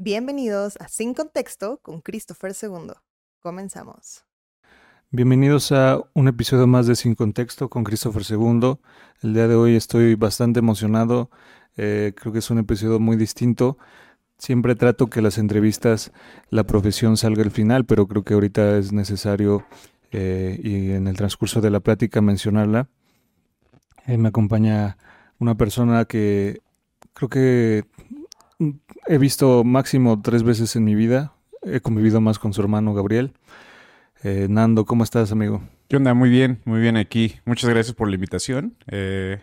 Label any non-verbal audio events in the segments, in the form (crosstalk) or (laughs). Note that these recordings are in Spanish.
Bienvenidos a Sin Contexto con Christopher II. Comenzamos. Bienvenidos a un episodio más de Sin Contexto con Christopher II. El día de hoy estoy bastante emocionado. Eh, creo que es un episodio muy distinto. Siempre trato que las entrevistas, la profesión salga al final, pero creo que ahorita es necesario eh, y en el transcurso de la plática mencionarla. Eh, me acompaña una persona que creo que he visto máximo tres veces en mi vida. He convivido más con su hermano Gabriel. Eh, Nando, ¿cómo estás, amigo? ¿Qué onda? Muy bien, muy bien aquí. Muchas gracias por la invitación. Eh,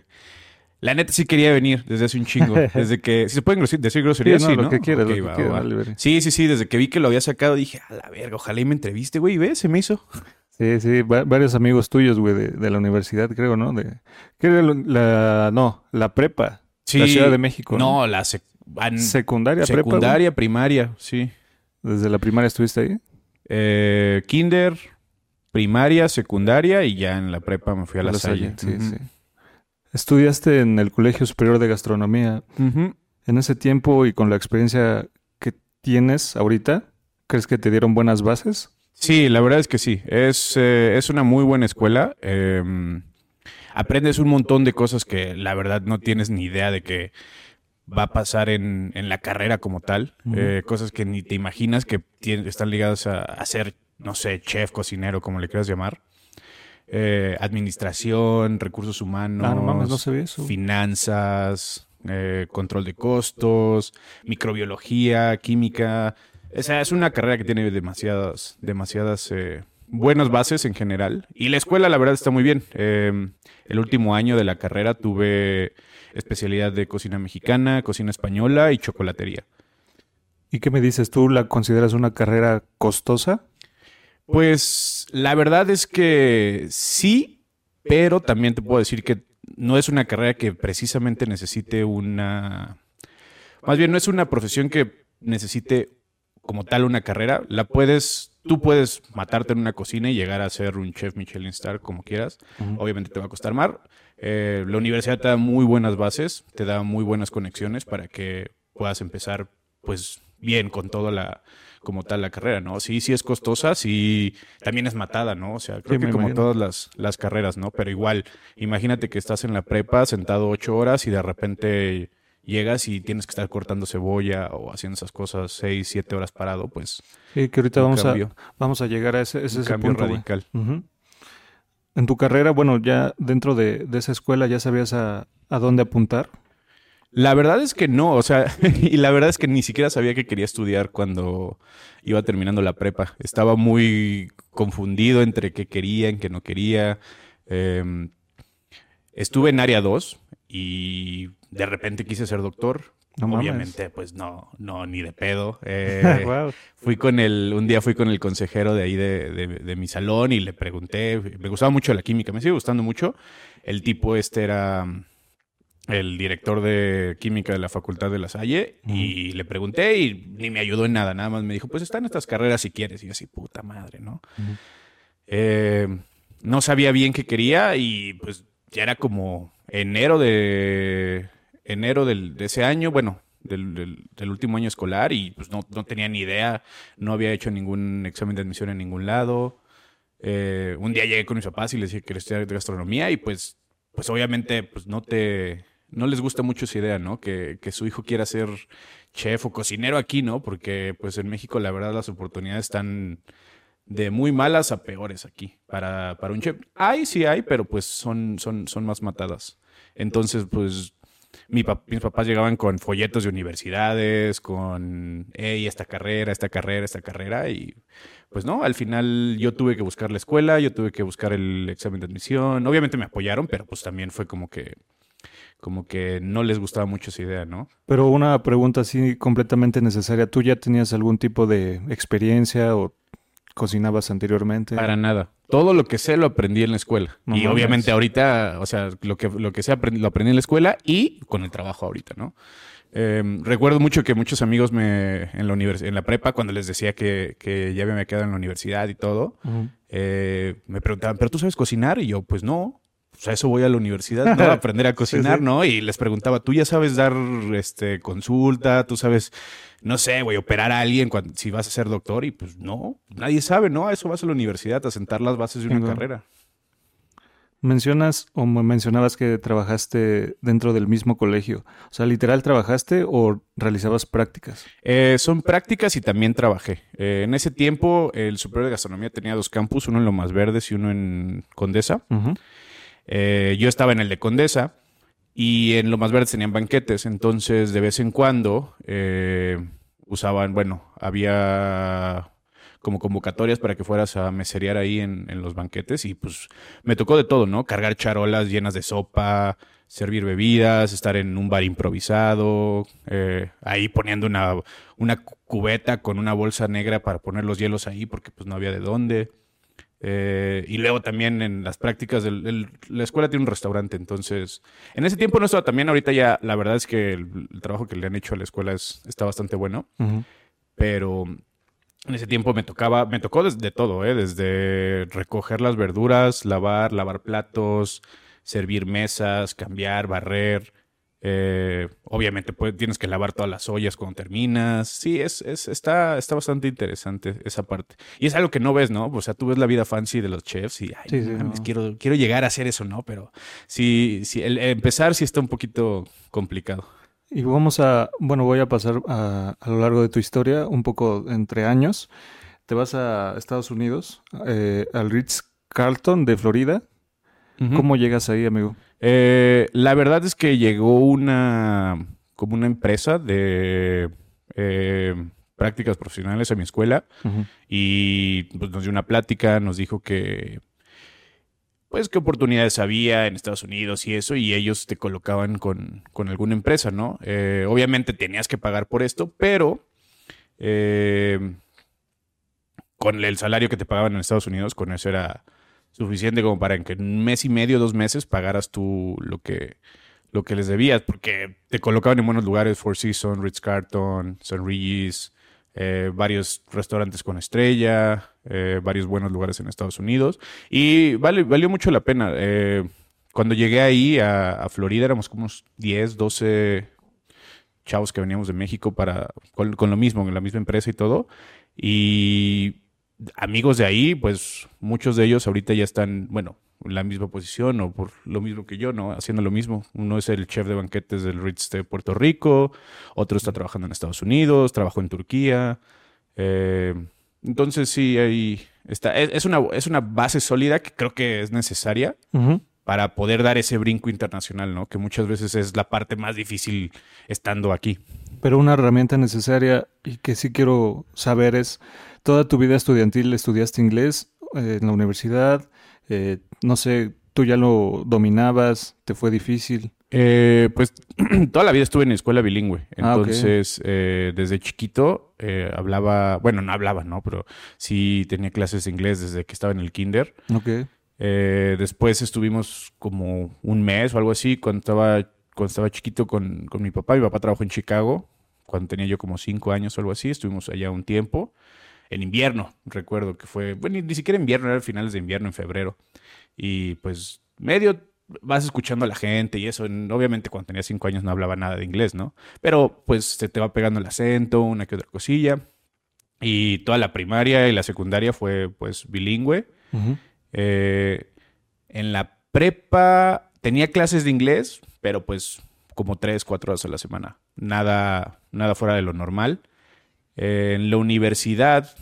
la neta sí quería venir desde hace un chingo. (laughs) Desde que. Si se pueden decir groserías, sí, sí, no, ¿no? lo que quieras, Ok, lo que va, quieras, va. vale, vale. Sí, sí, sí. Desde que vi que lo había sacado dije, a la verga, ojalá y me entreviste, güey. Y ve, se me hizo. Sí, sí, va- varios amigos tuyos, güey, de, de la universidad, creo, ¿no? De, ¿qué era la, no, la prepa, Sí. la Ciudad de México, ¿no? No, la sec- an- Secundaria, prepa, secundaria, primaria, sí. ¿Desde la primaria estuviste ahí? Eh, kinder, primaria, secundaria y ya en la prepa me fui a la, La Salle. Salle, sí, sí. Estudiaste en el Colegio Superior de Gastronomía. En ese tiempo y con la experiencia que tienes ahorita, ¿crees que te dieron buenas bases? Sí, la verdad es que sí. Es, eh, es una muy buena escuela. Eh, aprendes un montón de cosas que la verdad no tienes ni idea de que va a pasar en, en la carrera como tal. Eh, cosas que ni te imaginas que están ligadas a, a ser, no sé, chef, cocinero, como le quieras llamar. Eh, administración, recursos humanos, Ah, no mames, no sabía eso. finanzas, eh, control de costos, microbiología, química. O sea, es una carrera que tiene demasiadas, demasiadas buenas bases en general. Y la escuela, la verdad, está muy bien. Eh, el último año de la carrera tuve especialidad de cocina mexicana, cocina española y chocolatería. ¿Y qué me dices? ¿Tú la consideras una carrera costosa? Pues la verdad es que sí, pero también te puedo decir que no es una carrera que precisamente necesite una... Más bien, no es una profesión que necesite como tal una carrera. La puedes... Tú puedes matarte en una cocina y llegar a ser un chef Michelin Star como quieras. Obviamente te va a costar más. Eh, la universidad te da muy buenas bases, te da muy buenas conexiones para que puedas empezar pues bien con toda la como tal la carrera, ¿no? Sí, sí es costosa, sí también es matada, ¿no? O sea, creo Sí, que como imagino. todas las, las carreras, ¿no? Pero igual, imagínate que estás en la prepa sentado ocho horas y de repente llegas y tienes que estar cortando cebolla o haciendo esas cosas seis, siete horas parado, pues Sí, que ahorita vamos a, vamos a llegar a ese, ese, un ese cambio punto, radical. En tu carrera, bueno, ya dentro de, de esa escuela ya sabías a, a dónde apuntar. La verdad es que no, o sea, (laughs) y la verdad es que ni siquiera sabía que quería estudiar cuando iba terminando la prepa. Estaba muy confundido entre qué quería, en qué no quería. Eh, estuve en área 2 y de repente quise ser doctor. No mames. Obviamente, pues no, no, ni de pedo. (laughs) Eh, Wow. Fui con el, un día fui con el consejero de ahí de, de- de mi salón y le pregunté, me gustaba mucho la química, me sigue gustando mucho. El tipo este era el director de química de la Facultad de La Salle y le pregunté y ni me ayudó en nada, nada más me dijo, pues están estas carreras si quieres. Y yo así, puta madre, ¿no? Eh, no sabía bien qué quería y pues ya era como enero de enero del- de ese año, bueno, del, del- último año escolar y pues no, no tenía ni idea, no había hecho ningún examen de admisión en ningún lado. Eh, un día llegué con mis papás y les dije que quería estudiar gastronomía y pues, pues obviamente pues no te, no les gusta mucho esa idea, ¿no? Que, que su hijo quiera ser chef o cocinero aquí, ¿no? Porque pues en México la verdad las oportunidades están de muy malas a peores aquí para, para un chef. Hay, sí hay, pero pues son, son, son más matadas. Entonces, pues mi pap- mis papás llegaban con folletos de universidades, con, hey, esta carrera, esta carrera, esta carrera, y pues no, al final yo tuve que buscar la escuela, yo tuve que buscar el examen de admisión. Obviamente me apoyaron, pero pues también fue como que, como que no les gustaba mucho esa idea, ¿no? Pero una pregunta así completamente necesaria. ¿Tú ya tenías algún tipo de experiencia o cocinabas anteriormente? Para nada. Todo lo que sé lo aprendí en la escuela. No y mames. obviamente ahorita, o sea, lo que, lo que sé aprendí- lo aprendí en la escuela y con el trabajo ahorita, ¿no? Eh, recuerdo mucho que muchos amigos me en la en la prepa, cuando les decía que, que ya me había quedado en la universidad y todo, eh, me preguntaban, ¿pero tú sabes cocinar? Y yo, pues no. Pues a eso voy a la universidad, ¿no? (laughs) A aprender a cocinar, ¿no? Y les preguntaba, ¿tú ya sabes dar este, consulta? ¿Tú sabes, no sé, güey, operar a alguien cuando, si vas a ser doctor? Y pues no, nadie sabe, ¿no? A eso vas a la universidad, a sentar las bases de una carrera. Mencionas o me mencionabas que trabajaste dentro del mismo colegio. O sea, literal trabajaste o realizabas prácticas. Eh, son prácticas y también trabajé. Eh, en ese tiempo, el Superior de Gastronomía tenía dos campus, uno en Lomas Verdes y uno en Condesa. Ujú. Eh, yo estaba en el de Condesa y en Lomas Verdes tenían banquetes, entonces de vez en cuando eh, usaban, bueno, había como convocatorias para que fueras a meserear ahí en, los banquetes y pues me tocó de todo, ¿no? Cargar charolas llenas de sopa, servir bebidas, estar en un bar improvisado, eh, ahí poniendo una, una cu- cubeta con una bolsa negra para poner los hielos ahí porque pues no había de dónde. Eh, y luego también en las prácticas, del, la escuela tiene un restaurante, entonces en ese tiempo no estaba también, ahorita ya la verdad es que el, el trabajo que le han hecho a la escuela es, está bastante bueno, pero en ese tiempo me tocaba, me tocó desde todo, ¿eh? desde recoger las verduras, lavar, lavar platos, servir mesas, cambiar, barrer. Eh, obviamente pues, tienes que lavar todas las ollas cuando terminas. Sí, es, es, está, está bastante interesante esa parte. Y es algo que no ves, ¿no? O sea, tú ves la vida fancy de los chefs y, ay, Sí, sí, no mames, no. quiero, quiero llegar a hacer eso, ¿no? Pero sí, sí el, el empezar sí está un poquito complicado. Y vamos a, bueno, voy a pasar a, a lo largo de tu historia, un poco entre años. Te vas a Estados Unidos, eh, al Ritz Carlton de Florida. ¿Cómo llegas ahí, amigo? Eh, la verdad es que llegó una como una empresa de eh, prácticas profesionales a mi escuela y pues, nos dio una plática, nos dijo que pues qué oportunidades había en Estados Unidos y eso, y ellos te colocaban con, con alguna empresa, ¿no? Eh, obviamente tenías que pagar por esto, pero con el salario que te pagaban en Estados Unidos, con eso era suficiente como para que un mes y medio, dos meses, pagaras tú lo que, lo que les debías, porque te colocaban en buenos lugares, Four Seasons, Ritz Carlton, St. Regis, eh, varios restaurantes con estrella, eh, varios buenos lugares en Estados Unidos. Y vale, valió mucho la pena. Eh, cuando llegué ahí a, a Florida éramos como unos 10, 12 chavos que veníamos de México para con, con lo mismo, en la misma empresa y todo. Y amigos de ahí, pues muchos de ellos ahorita ya están, bueno, en la misma posición o por lo mismo que yo, ¿no? Haciendo lo mismo. Uno es el chef de banquetes del Ritz de Puerto Rico, otro está trabajando en Estados Unidos, trabajó en Turquía. Eh, entonces sí, ahí está. Es, es una, es una base sólida que creo que es necesaria para poder dar ese brinco internacional, ¿no? Que muchas veces es la parte más difícil estando aquí. Pero una herramienta necesaria y que sí quiero saber es, toda tu vida estudiantil estudiaste inglés eh, en la universidad, eh, no sé, tú ya lo dominabas, te fue difícil. Eh, pues (clears throat) toda la vida estuve en escuela bilingüe. Ah. Entonces, eh, desde chiquito eh, hablaba, bueno, no hablaba, ¿no? Pero sí tenía clases de inglés desde que estaba en el kinder. Ok. Eh, después estuvimos como un mes o algo así cuando estaba, cuando estaba chiquito con, con mi papá. Mi papá trabajó en Chicago cuando tenía yo como cinco años o algo así. Estuvimos allá un tiempo. En invierno, recuerdo que fue, bueno, ni siquiera invierno, era finales de invierno, en febrero. Y pues medio vas escuchando a la gente y eso. En- Obviamente cuando tenía cinco años no hablaba nada de inglés, ¿no? Pero pues se te va pegando el acento, una que otra cosilla. Y toda la primaria y la secundaria fue pues bilingüe. Eh, en la prepa tenía clases de inglés, pero pues como tres, cuatro horas a la semana. Nada, nada fuera de lo normal. En la universidad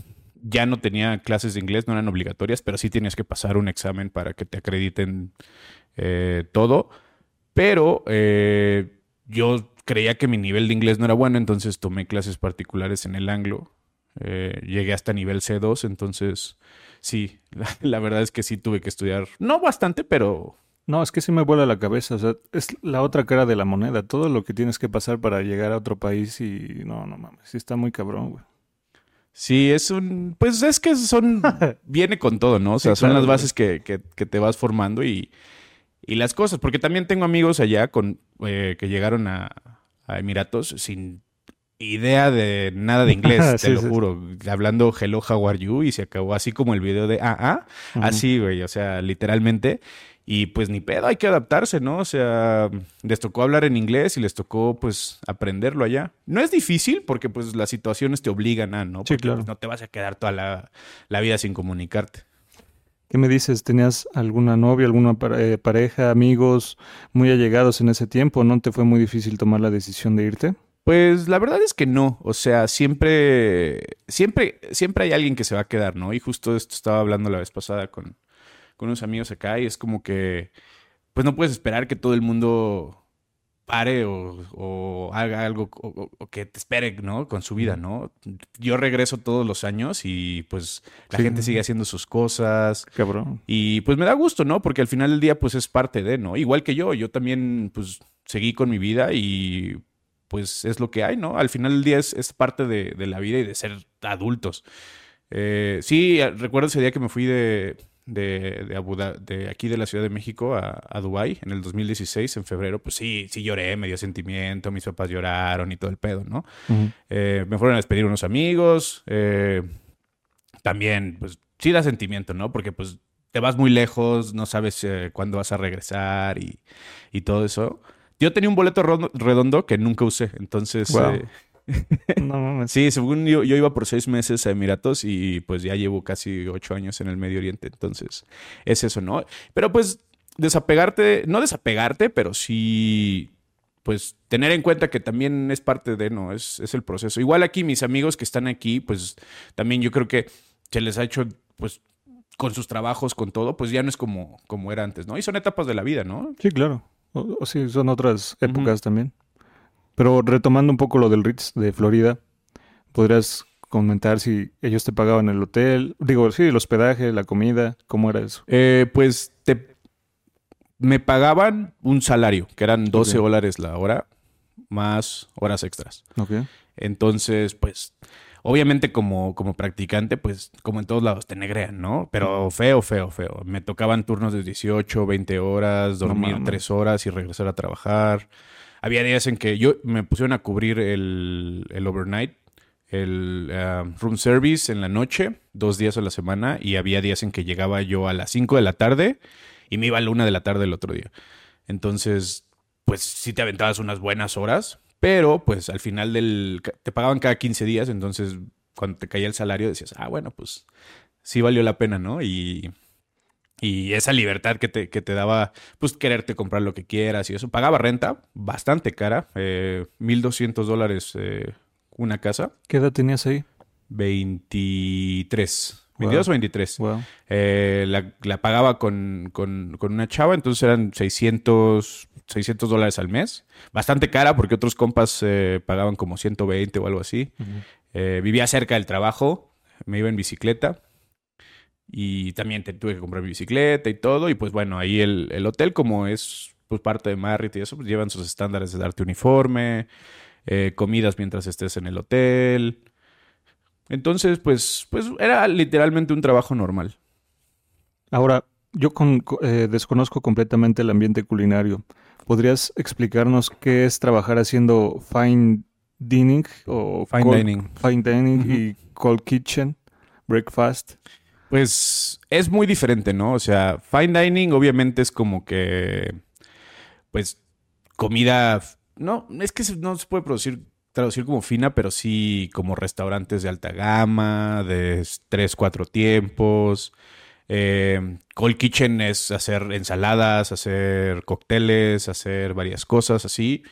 ya no tenía clases de inglés, no eran obligatorias, pero sí tenías que pasar un examen para que te acrediten eh, todo. Pero eh, yo creía que mi nivel de inglés no era bueno, entonces tomé clases particulares en el anglo. Eh, llegué hasta nivel C2, entonces sí, (laughs) la verdad es que sí tuve que estudiar, no bastante, pero No, es que sí me vuela la cabeza, o sea, es la otra cara de la moneda, todo lo que tienes que pasar para llegar a otro país y no, no mames, sí está muy cabrón, güey. sí, es un, pues es que son, (laughs) viene con todo, ¿no? O sea, Sí, son claro, las bases que, que- que te vas formando y, y las cosas, porque también tengo amigos allá con, eh, que llegaron a, a Emiratos sin idea de nada de inglés, (laughs) te Sí, lo sí. juro. Hablando hello, how are you? Y se acabó así como el video de ah, ah. Así, güey, o sea, literalmente. Y pues ni pedo, hay que adaptarse, ¿no? O sea, les tocó hablar en inglés y les tocó pues aprenderlo allá. No es difícil porque pues las situaciones te obligan a, ¿no? Sí, Porque, claro. pues, no te vas a quedar toda la, la vida sin comunicarte. ¿Qué me dices? ¿Tenías alguna novia, alguna eh, pareja, amigos muy allegados en ese tiempo? ¿No te fue muy difícil tomar la decisión de irte? Pues la verdad es que no, o sea, siempre, siempre, siempre hay alguien que se va a quedar, ¿no? Y justo esto estaba hablando la vez pasada con, con unos amigos acá y es como que, pues no puedes esperar que todo el mundo pare o, o haga algo o, que te espere, ¿no? Con su vida, ¿no? Yo regreso todos los años y pues la Sí. gente sigue haciendo sus cosas, Cabrón. y pues me da gusto, ¿no? Porque al final del día, pues es parte de, ¿no? Igual que yo, yo también, pues seguí con mi vida y pues es lo que hay, ¿no? Al final del día es, es parte de, de la vida y de ser adultos. Eh, sí, eh, recuerdo ese día que me fui de, de, de, Abu de aquí de la Ciudad de México a, a Dubái en el 2016, en febrero, pues sí, sí lloré, me dio sentimiento, mis papás lloraron y todo el pedo, ¿no? Eh, me fueron a despedir unos amigos. eh, también, pues, sí da sentimiento, ¿no? Porque, pues, te vas muy lejos, no sabes eh, cuándo vas a regresar y, y todo eso. Yo tenía un boleto redondo que nunca usé, entonces... Wow. eh, (laughs) No mames. sí, según yo, yo iba por seis meses a Emiratos y pues ya llevo casi ocho años en el Medio Oriente, entonces es eso, ¿no? Pero pues desapegarte, no desapegarte, pero sí pues tener en cuenta que también es parte de, ¿no? Es, es el proceso. Igual aquí mis amigos que están aquí, pues también yo creo que se les ha hecho, pues con sus trabajos, con todo, pues ya no es como, como era antes, ¿no? Y son etapas de la vida, ¿no? Sí, claro. O, o sí, son otras épocas también. Pero retomando un poco lo del Ritz de Florida, ¿podrías comentar si ellos te pagaban el hotel? Digo, sí, el hospedaje, la comida, ¿cómo era eso? Eh, pues te, me pagaban un salario, que eran 12 Ok. dólares la hora, más horas extras. Entonces, pues, obviamente como, como practicante, pues, como en todos lados, te negrean, ¿no? Pero feo, feo, feo. Me tocaban turnos de 18, 20 horas, No dormir mames. 3 horas y regresar a trabajar. Había días en que yo me pusieron a cubrir el, el overnight, el ah, room service en la noche, dos días a la semana, y había días en que llegaba yo a las 5 de la tarde y me iba a la 1 de la tarde el otro día. Entonces, pues sí te aventabas unas buenas horas, pero pues al final del... te pagaban cada 15 días, entonces cuando te caía el salario decías, ah, bueno, pues sí valió la pena, ¿no? Y, y esa libertad que te, que te daba, pues quererte comprar lo que quieras y eso. Pagaba renta bastante cara, eh, 1.200 dólares eh, una casa, ¿Qué edad tenías ahí? 23. Wow. 22 o 23. Wow. Eh, la, la pagaba con, con- con una chava, entonces eran 600, 600 dólares al mes. Bastante cara porque otros compas eh, pagaban como 120 o algo así. Eh, vivía cerca del trabajo, me iba en bicicleta y también te- tuve que comprar mi bicicleta y todo. Y pues bueno, ahí el, el hotel como es pues parte de Marriott y eso, pues llevan sus estándares de darte uniforme, comidas mientras estés en el hotel. Entonces, pues, pues era literalmente un trabajo normal. Ahora, yo con- eh, desconozco completamente el ambiente culinario. ¿Podrías explicarnos qué es trabajar haciendo fine dining o Fine cold- dining. fine dining y cold kitchen, breakfast? Pues es muy diferente, ¿no? O sea, fine dining obviamente es como que, pues, comida, no, es que no se puede producir, traducir como fina, pero sí como restaurantes de alta gama, de tres, cuatro tiempos. Eh, cold kitchen es hacer ensaladas, hacer cócteles, hacer varias cosas así.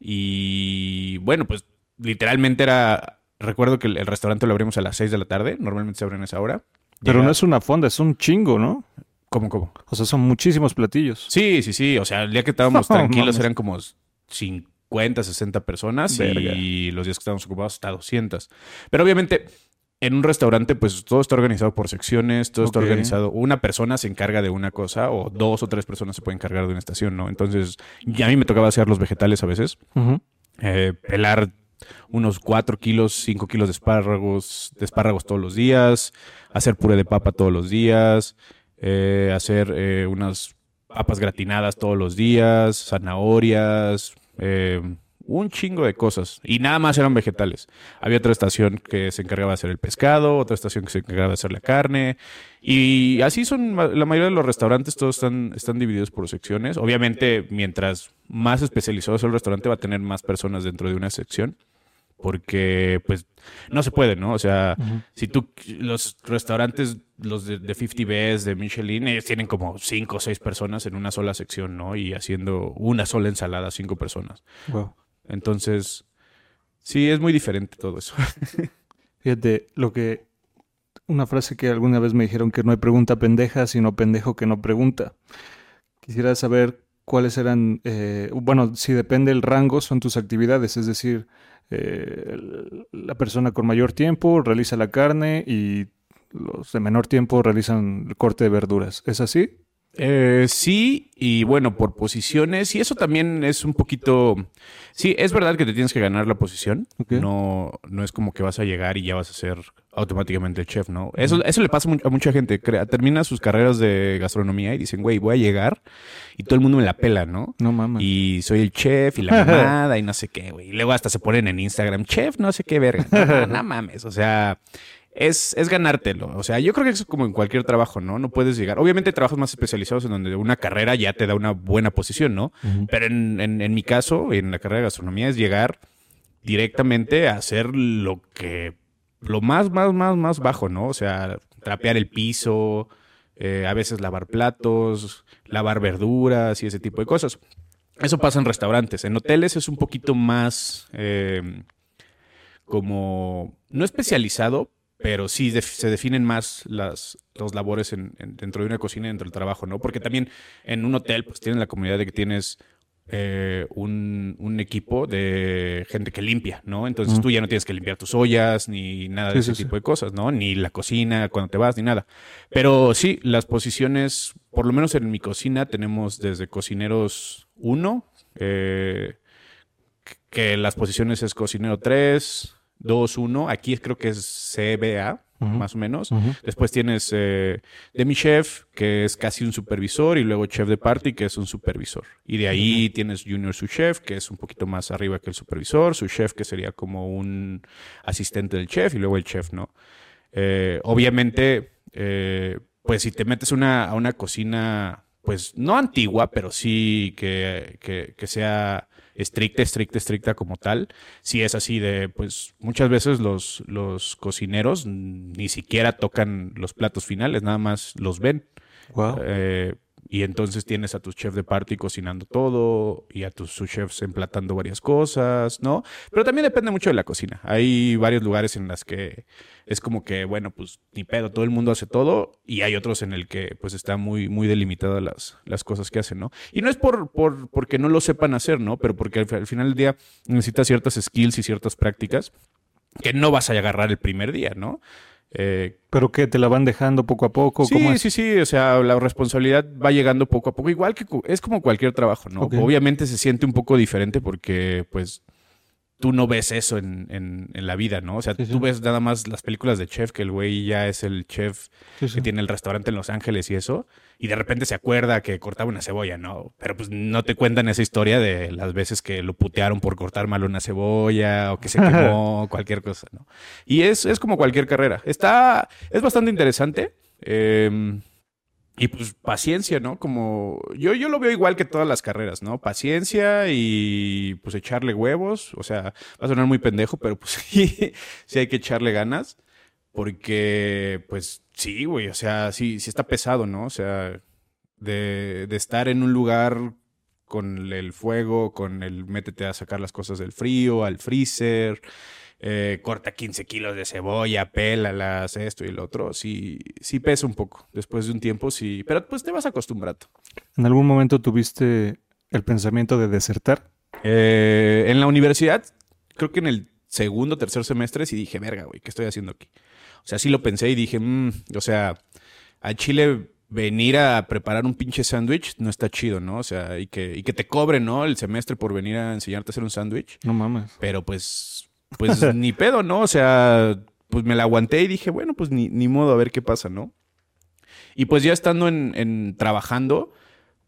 Y bueno, pues literalmente era, recuerdo que el, el restaurante lo abrimos a las 6 de la tarde, normalmente se abren a esa hora. Pero Llega- no es una fonda, es un chingo, ¿no? ¿Cómo, cómo? O sea, son muchísimos platillos. Sí, sí, sí. O sea, el día que estábamos (laughs) tranquilos eran como 50, 60 personas Verga. y los días que estábamos ocupados hasta 200. Pero obviamente en un restaurante pues todo está organizado por secciones, todo está organizado. Una persona se encarga de una cosa o dos o tres personas se pueden encargar de una estación, ¿no? Entonces, ya a mí me tocaba hacer los vegetales a veces. Eh, pelar unos 4 kilos, 5 kilos de espárragos, de espárragos todos los días, hacer puré de papa todos los días, eh, hacer eh, unas papas gratinadas todos los días, zanahorias, eh, un chingo de cosas. Y nada más eran vegetales. Había otra estación que se encargaba de hacer el pescado, otra estación que se encargaba de hacer la carne. Y así son la mayoría de los restaurantes, todos están, están divididos por secciones. Obviamente, mientras más especializado es el restaurante, va a tener más personas dentro de una sección porque pues no se puede, ¿no? O sea, si tú, los restaurantes, los de, 50 Best, de Michelin, ellos tienen como cinco o seis personas en una sola sección, ¿no? Y haciendo una sola ensalada, cinco personas. Wow. Entonces, sí, es muy diferente todo eso. (laughs) Fíjate, lo que, una frase que alguna vez me dijeron que no hay pregunta pendeja, sino pendejo que no pregunta. Quisiera saber cuáles eran, eh, bueno, si depende el rango, son tus actividades, es decir, eh, la persona con mayor tiempo realiza la carne y los de menor tiempo realizan el corte de verduras. ¿Es así? Eh, sí, y bueno, por posiciones, y eso también es un poquito... Sí, es verdad que te tienes que ganar la posición. No, no es como que vas a llegar y ya vas a ser automáticamente el chef, ¿no? Eso, eso le pasa a mucha gente. Termina sus carreras de gastronomía y dicen, güey, voy a llegar y todo el mundo me la pela, ¿no? No mames. Y soy el chef y la (laughs) mamada y no sé qué, güey. Y luego hasta se ponen en Instagram, chef, no sé qué verga. no mames, o sea es, es ganártelo. O sea, yo creo que es como en cualquier trabajo, ¿no? No puedes llegar. Obviamente trabajos más especializados en donde una carrera ya te da una buena posición, ¿no? Pero en, en, mi caso, en la carrera de gastronomía, es llegar directamente a hacer lo que. Lo más, más, más, más bajo, ¿no? O sea, trapear el piso, eh, a veces lavar platos, lavar verduras y ese tipo de cosas. Eso pasa en restaurantes. En hoteles es un poquito más eh, como, no especializado, pero sí se definen más las labores en, dentro de una cocina y dentro del trabajo, ¿no? Porque también en un hotel, pues tienes la comunidad de que tienes eh, un, un, equipo de gente que limpia, ¿no? Entonces tú ya no tienes que limpiar tus ollas ni nada de ese tipo de cosas, ¿no? Ni la cocina cuando te vas, ni nada. Pero sí, las posiciones, por lo menos en mi cocina, tenemos desde cocineros 1, eh, que las posiciones es cocinero 3, 2-1. Aquí creo que es CBA, más o menos. Después tienes eh, Demi Chef, que es casi un supervisor, y luego Chef de Party, que es un supervisor. Y de ahí tienes Junior Su Chef, que es un poquito más arriba que el supervisor, su chef, que sería como un asistente del chef, y luego el chef, ¿no? Eh, obviamente, eh, pues si te metes una, a una cocina, pues no antigua, pero sí que, que, que sea estricta, estricta, estricta como tal. Si es así de, pues muchas veces los, los cocineros ni siquiera tocan los platos finales, nada más los ven. Eh, y entonces tienes a tus chefs de party cocinando todo y a tus chefs emplatando varias cosas, ¿no? Pero también depende mucho de la cocina. Hay varios lugares en las que es como que, bueno, pues ni pedo, todo el mundo hace todo y hay otros en el que pues está muy, muy delimitadas las, las cosas que hacen, ¿no? Y no es por, por porque no lo sepan hacer, ¿no? Pero porque al, final del día necesitas ciertas skills y ciertas prácticas que no vas a agarrar el primer día, ¿no? Eh, ¿Pero que te la van dejando poco a poco? Sí, sí, sí. O sea, la responsabilidad va llegando poco a poco. Igual que es como cualquier trabajo, ¿no? Obviamente se siente un poco diferente porque, pues, tú no ves eso en, en, la vida, ¿no? O sea, tú ves nada más las películas de chef, que el güey ya es el chef que tiene el restaurante en Los Ángeles y eso, y de repente se acuerda que cortaba una cebolla, ¿no? Pero pues no te cuentan esa historia de las veces que lo putearon por cortar mal una cebolla o que se quemó, cualquier cosa, ¿no? Y es, es como cualquier carrera. Está, es bastante interesante. Eh, y pues paciencia, ¿no? Como yo, yo lo veo igual que todas las carreras, ¿no? Paciencia y pues echarle huevos. O sea, va a sonar muy pendejo, pero pues (laughs) sí, sí hay que echarle ganas. Porque, pues sí, güey, o sea, sí, sí está pesado, ¿no? O sea, de, de estar en un lugar con el fuego, con el métete a sacar las cosas del frío, al freezer, eh, corta 15 kilos de cebolla, pélalas, esto y lo otro, sí, sí pesa un poco. Después de un tiempo, sí, pero pues te vas acostumbrando. ¿En algún momento tuviste el pensamiento de desertar? Eh, en la universidad, creo que en el segundo tercer semestre sí dije, verga, güey, ¿qué estoy haciendo aquí? O sea, sí lo pensé y dije, mmm, o sea, a Chile venir a preparar un pinche sándwich no está chido, ¿no? O sea, y que, y que te cobren, ¿no? El semestre por venir a enseñarte a hacer un sándwich. No mames. Pero pues pues (laughs) ni pedo, ¿no? O sea, pues me la aguanté y dije, bueno, pues ni, modo, a ver qué pasa, ¿no? Y pues ya estando en, trabajando,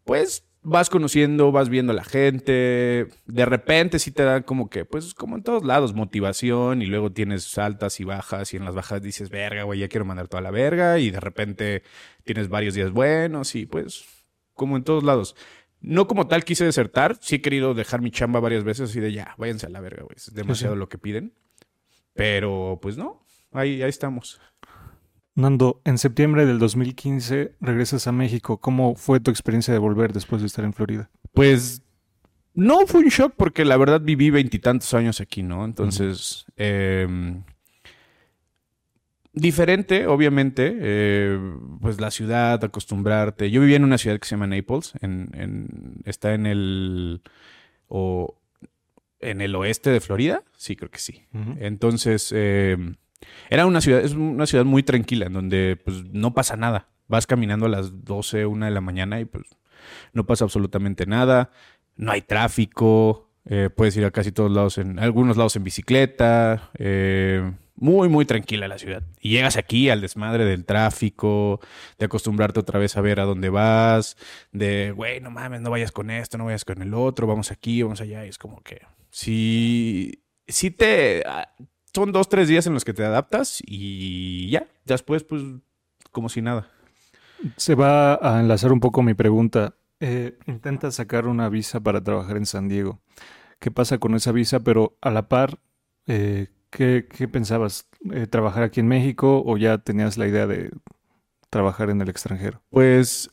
pues vas conociendo, vas viendo a la gente, de repente sí te dan como que, pues como en todos lados, motivación y luego tienes altas y bajas y en las bajas dices, verga, güey, ya quiero mandar toda la verga y de repente tienes varios días buenos y pues como en todos lados. No como tal quise desertar, sí he querido dejar mi chamba varias veces así de ya, váyanse a la verga, güey, es demasiado lo que piden. Pero pues no, ahí, ahí estamos. Nando, en septiembre del 2015 regresas a México. ¿Cómo fue tu experiencia de volver después de estar en Florida? Pues no fue un shock porque la verdad viví veintitantos años aquí, ¿no? Entonces, eh, diferente, obviamente, eh, pues la ciudad, acostumbrarte. Yo vivía en una ciudad que se llama Naples, en, en- está en el o en el oeste de Florida, sí, creo que sí. Entonces, eh, era una ciudad, es una ciudad muy tranquila, en donde pues no pasa nada. Vas caminando a las 12, 1 de la mañana y pues no pasa absolutamente nada. No hay tráfico. eh, puedes ir a casi todos lados, en algunos lados en bicicleta. eh, muy, muy tranquila la ciudad. Y llegas aquí al desmadre del tráfico, de acostumbrarte otra vez a ver a dónde vas, de, güey, no mames, no vayas con esto, no vayas con el otro, vamos aquí, vamos allá. Y es como que, sí, sí te... ah, Son dos, tres días en los que te adaptas y ya, después pues como si nada. Se va a enlazar un poco mi pregunta. Eh, intentas sacar una visa para trabajar en San Diego. ¿Qué pasa con esa visa? Pero a la par, eh, ¿qué, qué pensabas? Eh, ¿Trabajar aquí en México o ya tenías la idea de trabajar en el extranjero? Pues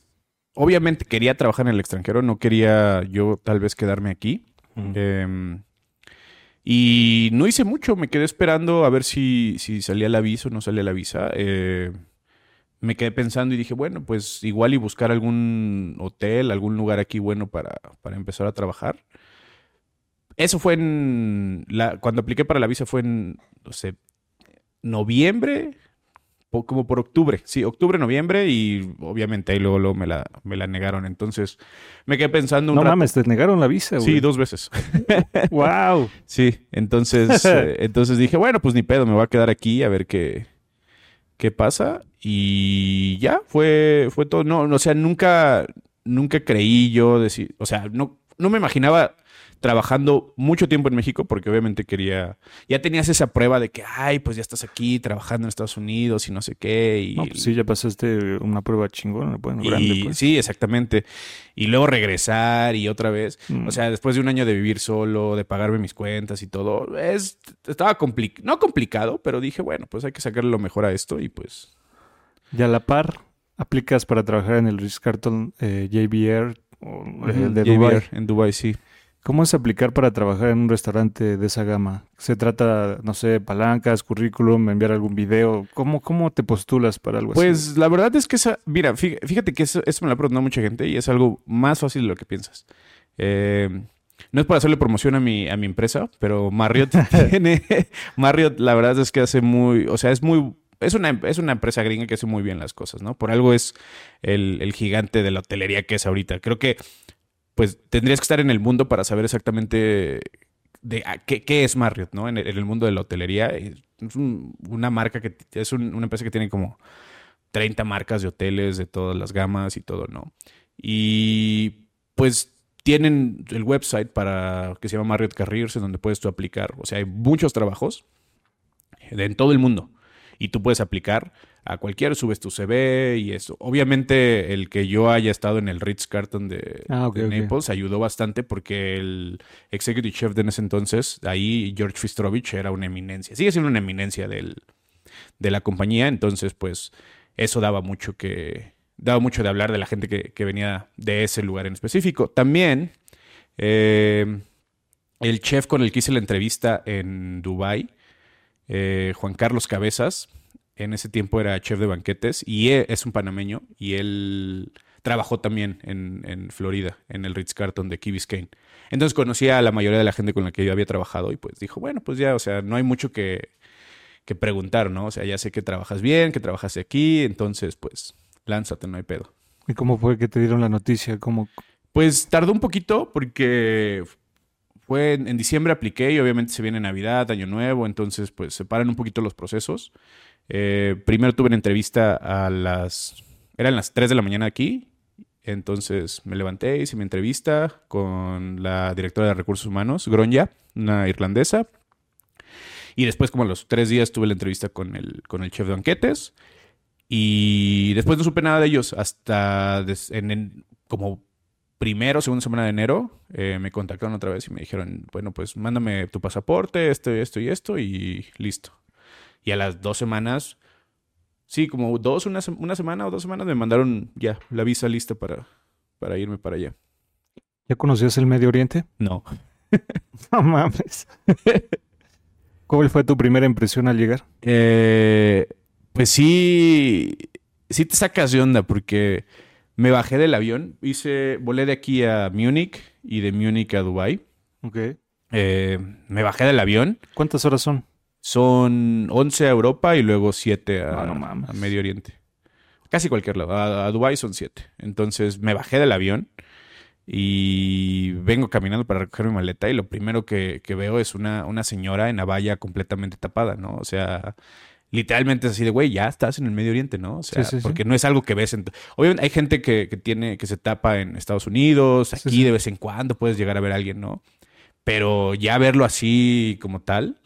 obviamente quería trabajar en el extranjero, no quería yo tal vez quedarme aquí. Eh, y no hice mucho, me quedé esperando a ver si, si salía la visa o no salía la visa. Eh, me quedé pensando y dije, bueno, pues igual y buscar algún hotel, algún lugar aquí bueno para, para empezar a trabajar. Eso fue en... La, cuando apliqué para la visa fue en, no sé, noviembre, como por octubre. Sí, octubre, noviembre y obviamente ahí luego, luego me, la, me la negaron. Entonces me quedé pensando un No rato. mames, te negaron la visa, güey. Sí, dos veces. (laughs) ¡Wow! Sí, entonces, (laughs) eh, entonces dije, bueno, pues ni pedo, me voy a quedar aquí a ver qué, qué pasa. Y ya, fue, fue todo. No, no, o sea, nunca, nunca creí yo decir, o sea, no, no me imaginaba trabajando mucho tiempo en México, porque obviamente quería, ya tenías esa prueba de que, ay, pues ya estás aquí trabajando en Estados Unidos y no sé qué. Y, No, pues sí, ya pasaste una prueba chingona, bueno, y- grande, pues. Sí, exactamente. Y luego regresar y otra vez. Mm. O sea, después de un año de vivir solo, de pagarme mis cuentas y todo, es, estaba complicado, no complicado, pero dije, bueno, pues hay que sacarle lo mejor a esto y pues... Y a la par, aplicas para trabajar en el Ritz Carlton eh, JBR o eh, el de JBR Dubai. En Dubai, sí. ¿Cómo es aplicar para trabajar en un restaurante de esa gama? ¿Se trata, no sé, palancas, currículum, enviar algún video? ¿Cómo, cómo te postulas para algo así? Pues la verdad es que esa, mira, fí- fíjate que eso, eso me lo ha preguntado mucha gente y es algo más fácil de lo que piensas. Eh, no es para hacerle promoción a mi, a mi empresa, pero Marriott (laughs) tiene, Marriott la verdad es que hace muy, o sea, es muy, es una, es una empresa gringa que hace muy bien las cosas, ¿no? Por algo es el, el gigante de la hotelería que es ahorita. Creo que, pues, tendrías que estar en el mundo para saber exactamente de a qué, qué es Marriott, ¿no? En el, mundo de la hotelería. Es un- una marca que, es un- una empresa que tiene como 30 marcas de hoteles de todas las gamas y todo, ¿no? Y pues tienen el website para que se llama Marriott Careers, en donde puedes tú aplicar. O sea, hay muchos trabajos en todo el mundo. Y tú puedes aplicar a cualquiera, subes tu CV y eso. Obviamente, el que yo haya estado en el Ritz Carton de, Ah, de. Naples ayudó bastante porque el executive chef de en ese entonces, ahí George Fistrovich era una eminencia. Sigue siendo una eminencia del, de la compañía. Entonces, pues, eso daba mucho que. Daba mucho de hablar de la gente que, que venía de ese lugar en específico. También, eh, el chef con el que hice la entrevista en Dubai, eh, Juan Carlos Cabezas, en ese tiempo era chef de banquetes y él es un panameño y él trabajó también en, en Florida, en el Ritz Carlton de Key Biscayne. Entonces conocía a la mayoría de la gente con la que yo había trabajado y pues dijo, bueno, pues ya, o sea, no hay mucho que, que preguntar, ¿no? O sea, ya sé que trabajas bien, que trabajas aquí, entonces pues lánzate, no hay pedo. ¿Y cómo fue que te dieron la noticia? ¿Cómo? Pues tardó un poquito porque fue en, en diciembre apliqué y obviamente se viene Navidad, Año Nuevo, entonces pues se paran un poquito los procesos. Eh, primero tuve una entrevista a las... Eran las 3 de la mañana aquí Entonces me levanté, hice mi entrevista con la directora de recursos humanos, Gronja, una irlandesa. Y después, como a los tres días, tuve la entrevista con el, con el chef de banquetes. Y después no supe nada de ellos hasta en, en- como primero segunda semana de enero. eh, me contactaron otra vez y me dijeron, bueno, pues mándame tu pasaporte, esto, esto y esto y listo. Y a las dos semanas, sí, como dos, una, una semana o dos semanas me mandaron ya la visa lista para, para irme para allá. ¿Ya conocías el Medio Oriente? No. (laughs) No mames. ¿Cuál fue tu primera impresión al llegar? Eh, pues sí, sí te sacas de onda porque me bajé del avión, hice, volé de aquí a Múnich y de Múnich a Dubai. Ok. Eh, me bajé del avión, ¿Cuántas horas son? son 11 a Europa y luego 7 a, Ah, no a Medio Oriente. Casi cualquier lado. A, a Dubái son 7. Entonces me bajé del avión y vengo caminando para recoger mi maleta y lo primero que, que veo es una, una señora en la valla completamente tapada, ¿no? O sea, literalmente es así de, güey, ya estás en el Medio Oriente, ¿no? O sea, Sí, sí, sí. porque no es algo que ves en... Obviamente hay gente que, que tiene, que se tapa en Estados Unidos, aquí de vez en cuando puedes llegar a ver a alguien, ¿no? Pero ya verlo así como tal,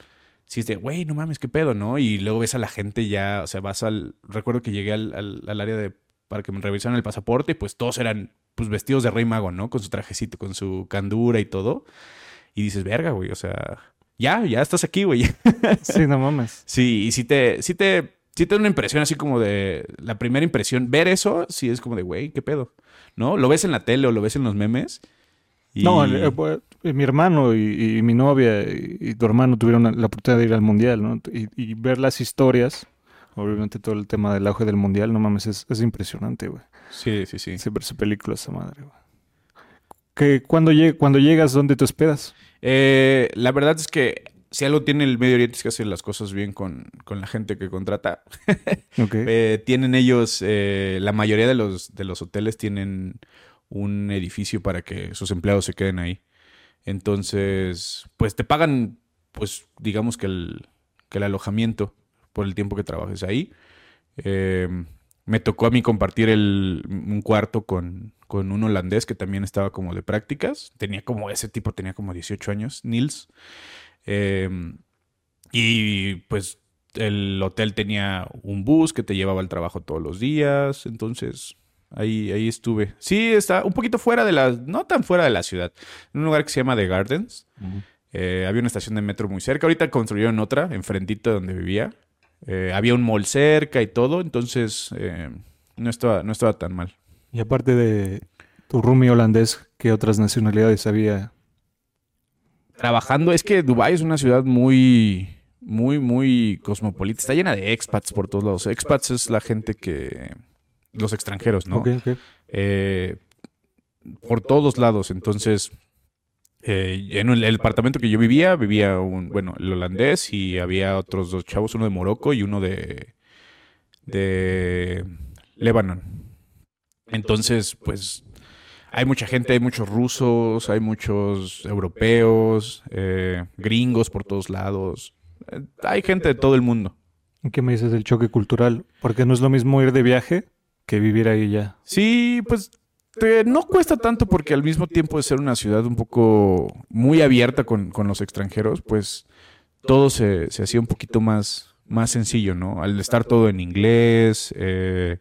sí es de, güey, no mames, qué pedo, ¿no? Y luego ves a la gente ya, o sea, vas al... Recuerdo que llegué al, al- al área de... para que me revisaran el pasaporte y pues todos eran pues vestidos de rey mago, ¿no? Con su trajecito, con su candura y todo. Y dices, verga, güey, o sea, ya, ya estás aquí, güey. (laughs) Sí, no mames. Sí, y sí te, sí te, sí te da una impresión así como de, la primera impresión, ver eso, sí es como de, güey, qué pedo, ¿no? Lo ves en la tele o lo ves en los memes. y- No, eh, eh, mi hermano y, y mi novia y, y tu hermano tuvieron la, la oportunidad de ir al mundial, ¿no? Y, ver las historias, obviamente todo el tema del auge del mundial, no mames, es, es impresionante, güey. Sí, sí, sí. Sí, verse películas esa madre, güey. Que cuando, lleg- cuando llegas, ¿dónde te hospedas? Eh, la verdad es que si algo tiene el Medio Oriente es que hace las cosas bien con, con la gente que contrata. (laughs) Ok. Eh, tienen ellos, eh, la mayoría de los, de los hoteles tienen un edificio para que sus empleados se queden ahí. Entonces, pues te pagan, pues digamos que el, que el alojamiento por el tiempo que trabajes ahí. Eh, me tocó a mí compartir el, un cuarto con, con un holandés que también estaba como de prácticas. Tenía como, ese tipo tenía como 18 años, Nils. Eh, y pues el hotel tenía un bus que te llevaba al trabajo todos los días. Entonces, ahí, ahí estuve. Sí, está un poquito fuera de la, no tan fuera de la ciudad. En un lugar que se llama The Gardens. Eh, había una estación de metro muy cerca. Ahorita construyeron otra, enfrentito de donde vivía. Eh, había un mall cerca y todo. Entonces, eh, no, estaba, no estaba tan mal. Y aparte de tu roomie holandés, ¿qué otras nacionalidades había? trabajando. Es que Dubái es una ciudad muy, muy, muy cosmopolita. Está llena de expats por todos lados. Expats es la gente que... Los extranjeros, ¿no? Ok, ok. Eh, por todos lados. Entonces, eh, en el, el departamento que yo vivía, vivía un, bueno, el holandés y había otros dos chavos, uno de Morocco y uno de, de Lebanon. Entonces, pues, hay mucha gente, hay muchos rusos, hay muchos europeos, eh, gringos por todos lados. Eh, hay gente de todo el mundo. ¿Y ¿Qué me dices del choque cultural? Porque no es lo mismo ir de viaje que vivir ahí ya. Sí, pues te- no cuesta tanto porque al mismo tiempo de ser una ciudad un poco muy abierta con, con los extranjeros, pues todo se, se hacía un poquito más, más sencillo, ¿no? Al estar todo en inglés, eh,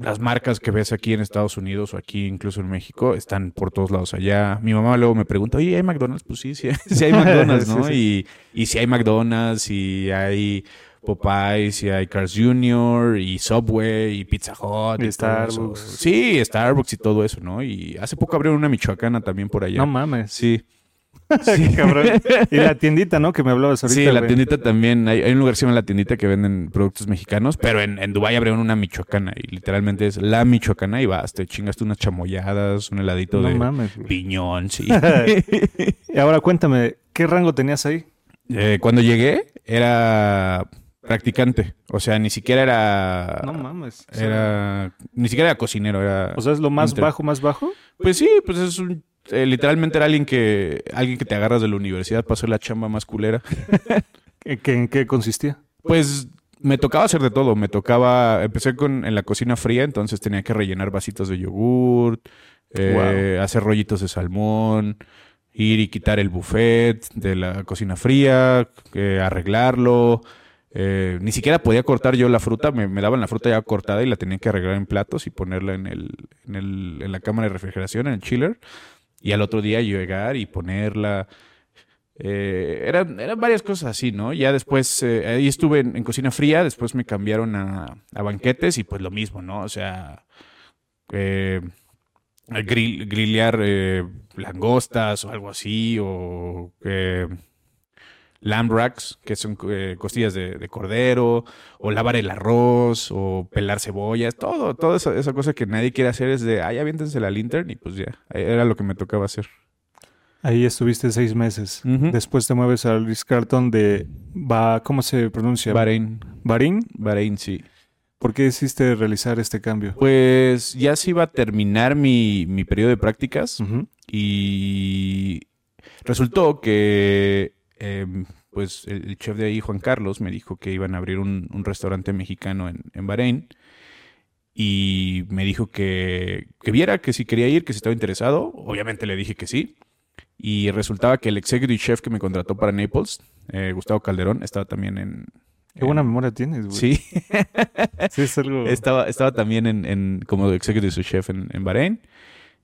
las marcas que ves aquí en Estados Unidos o aquí incluso en México están por todos lados allá. Mi mamá luego me pregunta, oye, ¿hay McDonald's? Pues sí, sí, (laughs) sí hay McDonald's, (laughs) ¿no? Sí, Y, y si hay McDonald's y hay Popeyes y hay Cars Jr. y Subway y Pizza Hut Y. Starbucks. Sí, Starbucks y todo eso, ¿no? Y hace poco abrieron una michoacana también por allá. No mames. Sí. (laughs) Qué cabrón. Y la tiendita, ¿no? Que me hablabas ahorita. Sí, la güey. tiendita también. Hay, hay un lugar que se llama La Tiendita que venden productos mexicanos, pero en, en Dubái abrieron una michoacana y literalmente es la michoacana y vas, te chingaste unas chamoyadas, un heladito No de mames. piñón, sí. (laughs) Y ahora cuéntame, ¿qué rango tenías ahí? Eh, cuando llegué era practicante, o sea, ni siquiera era... No mames. Era... Ni siquiera era cocinero, era... O sea, es lo más Inter- bajo, más bajo. Pues sí, pues es un... eh, literalmente era alguien que alguien que te agarras de la universidad para hacer la chamba más culera. (laughs) ¿En qué, en qué consistía? Pues me tocaba hacer de todo. Me tocaba, empecé con en la cocina fría, entonces tenía que rellenar vasitos de yogurt, eh, hacer rollitos de salmón, ir y quitar el buffet de la cocina fría, eh, arreglarlo. Eh, ni siquiera podía cortar yo la fruta, me, me, daban la fruta ya cortada y la tenía que arreglar en platos y ponerla en, el, en, el, en la cámara de refrigeración, en el chiller. Y al otro día llegar y ponerla. Eh, eran, eran, varias cosas así, ¿no? Ya después, eh, ahí estuve en, cocina fría, después me cambiaron a, a, banquetes y pues lo mismo, ¿no? O sea, grill, grillear langostas o algo así, o lamb racks, que son eh, costillas de, de, cordero, o lavar el arroz, o pelar cebollas, todo, toda esa, esa, cosa que nadie quiere hacer es de, ay, aviéntense la lintern y pues ya, era lo que me tocaba hacer. Ahí estuviste seis meses. Uh -huh. Después te mueves al Ritz Carlton de, ba, ¿cómo se pronuncia? Bahrein. ¿Bahrein? Bahrein, sí. ¿Por qué decidiste realizar este cambio? Pues ya se iba a terminar mi, mi periodo de prácticas Uh -huh. y resultó que eh, pues el, chef de ahí, Juan Carlos, me dijo que iban a abrir un, un restaurante mexicano en, en, Bahrein y me dijo que, que, viera que si quería ir, que si estaba interesado. Obviamente le dije que sí. Y resultaba que el executive chef que me contrató para Naples, eh, Gustavo Calderón, estaba también en... Qué buena memoria tienes, güey. Sí. sí, es algo... (laughs) Estaba, estaba también en, en, como executive chef en, en Bahrein.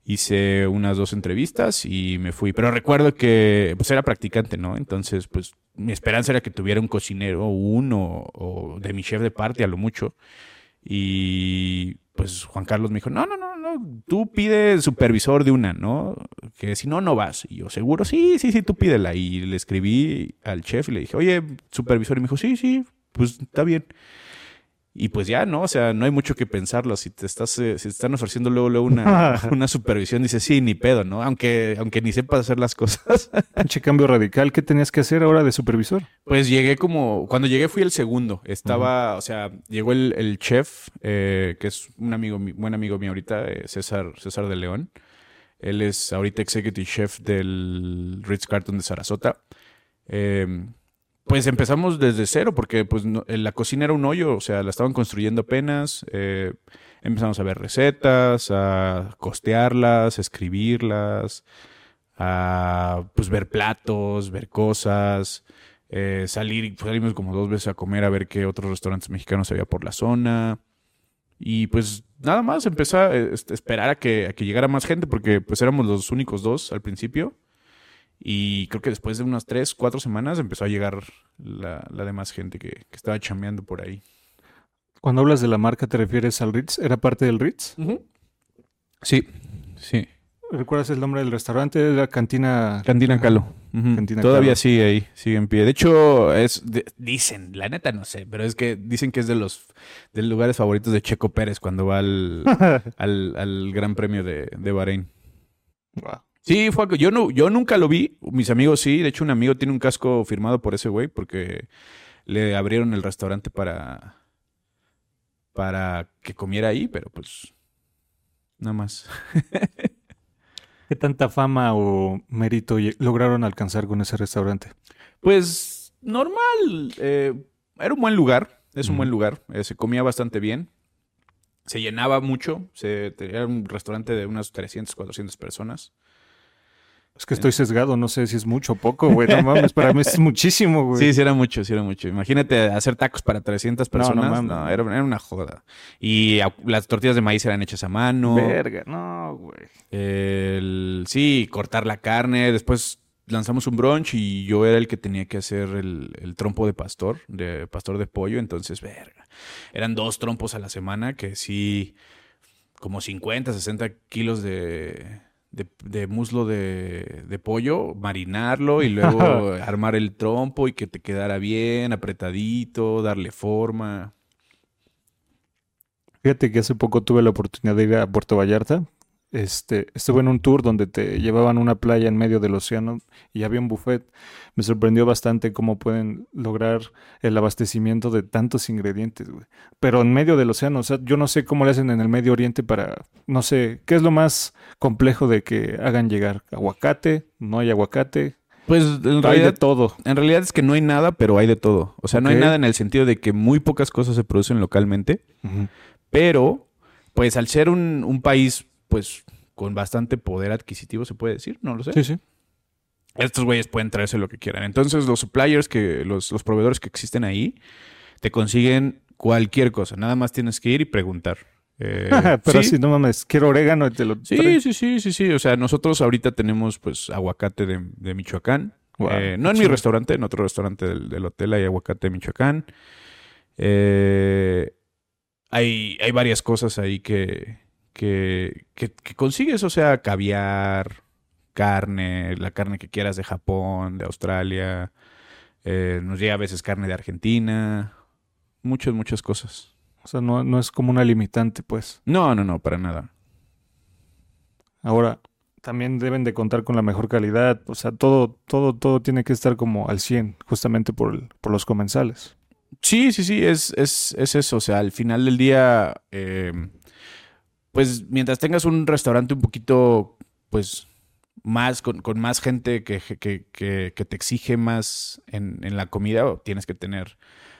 Hice unas dos entrevistas y me fui. Pero recuerdo que pues era practicante, ¿no? Entonces, pues mi esperanza era que tuviera un cocinero, uno, o de mi chef de parte a lo mucho. Y pues Juan Carlos me dijo, no, no, no, no, tú pide supervisor de una, ¿no? Que si no, no vas. Y yo, seguro, sí, sí, sí, tú pídela. Y le escribí al chef y le dije, oye, supervisor. Y me dijo, sí, sí, pues está bien. Y pues ya, ¿no? O sea, no hay mucho que pensarlo. Si te estás, eh, si te están ofreciendo luego, luego una, (laughs) una, supervisión, dices, sí, ni pedo, ¿no? Aunque, aunque ni sepas hacer las cosas. (laughs) Pinche cambio radical. ¿Qué tenías que hacer ahora de supervisor? Pues llegué como, cuando llegué fui el segundo. Estaba, uh -huh. o sea, llegó el, el chef, eh, que es un amigo, buen amigo mío ahorita, eh, César, César de León. Él es ahorita executive chef del Ritz Carlton de Sarasota. Eh, pues empezamos desde cero, porque pues no, la cocina era un hoyo, o sea, la estaban construyendo apenas. Eh, empezamos a ver recetas, a costearlas, a escribirlas, a pues ver platos, ver cosas, eh, salir, salimos como dos veces a comer a ver qué otros restaurantes mexicanos había por la zona. Y pues nada más, empecé a esperar a que, a que llegara más gente, porque pues éramos los únicos dos al principio. Y creo que después de unas tres, cuatro semanas empezó a llegar la, la demás gente que, que, estaba chameando por ahí. Cuando hablas de la marca, ¿te refieres al Ritz? ¿Era parte del Ritz? Uh -huh. Sí, sí. ¿Recuerdas el nombre del restaurante? Era Cantina... Cantina Calo. Uh -huh. Cantina Todavía Calo. sigue ahí, sigue en pie. De hecho, es de, dicen, la neta no sé, pero es que dicen que es de los de lugares favoritos de Checo Pérez cuando va al, (laughs) al, al, Gran Premio de, de Bahrein. Wow. Sí, fue, yo, no, yo nunca lo vi, mis amigos sí, de hecho un amigo tiene un casco firmado por ese güey porque le abrieron el restaurante para, para que comiera ahí, pero pues nada más. (laughs) ¿Qué tanta fama o mérito lograron alcanzar con ese restaurante? Pues normal, eh, era un buen lugar, es un mm. buen lugar, eh, se comía bastante bien, se llenaba mucho, se, era un restaurante de unas 300, 400 personas. Es que estoy sesgado, no sé si es mucho o poco, güey. No mames, para mí es (laughs) muchísimo, güey. Sí, sí era mucho, sí era mucho. Imagínate hacer tacos para 300 personas. No, no, mames, no era, era, una joda. Y las tortillas de maíz eran hechas a mano. Verga, no, güey. El, sí, cortar la carne. Después lanzamos un brunch y yo era el que tenía que hacer el, el trompo de pastor, de pastor de pollo. Entonces, verga. Eran dos trompos a la semana que sí, como 50, 60 kilos de de, de, muslo de, de, pollo, marinarlo y (laughs) luego armar el trompo y que te quedara bien, apretadito, darle forma. Fíjate que hace poco tuve la oportunidad de ir a Puerto Vallarta. Este, estuve en un tour donde te llevaban a una playa en medio del océano y había un buffet. Me sorprendió bastante cómo pueden lograr el abastecimiento de tantos ingredientes, güey. Pero en medio del océano, o sea, yo no sé cómo le hacen en el Medio Oriente para, no sé, ¿qué es lo más complejo de que hagan llegar? ¿Aguacate? ¿No hay aguacate? Pues en Hay de realidad, todo. en realidad es que no hay nada, pero hay de todo. O sea, no hay nada en el sentido de que muy pocas cosas se producen localmente, pero pues al ser un, un país pues con bastante poder adquisitivo, se puede decir, no lo sé. Sí, sí. estos güeyes pueden traerse lo que quieran. Entonces, los suppliers, que los, los proveedores que existen ahí, te consiguen cualquier cosa. Nada más tienes que ir y preguntar. Eh, (laughs) Pero sí, si no mames, quiero orégano y te lo sí, sí, sí, sí, sí. O sea, nosotros ahorita tenemos pues aguacate de, de Michoacán. Eh, no en mi restaurante, en otro restaurante del, del hotel hay aguacate de Michoacán. Eh, hay, hay varias cosas ahí que, que, que, que consigues, o sea, caviar, carne, la carne que quieras de Japón, de Australia. Eh, nos llega a veces carne de Argentina. Muchas, muchas cosas. O sea, no, no es como una limitante, pues. No, no, no, para nada. Ahora, también deben de contar con la mejor calidad. O sea, todo, todo, todo tiene que estar como al 100, justamente por, el- por los comensales. Sí, sí, sí, es, es, es eso. O sea, al final del día, eh, pues mientras tengas un restaurante un poquito, pues, más, con, con más gente que, que, que, que te exige más en, en la comida, tienes que tener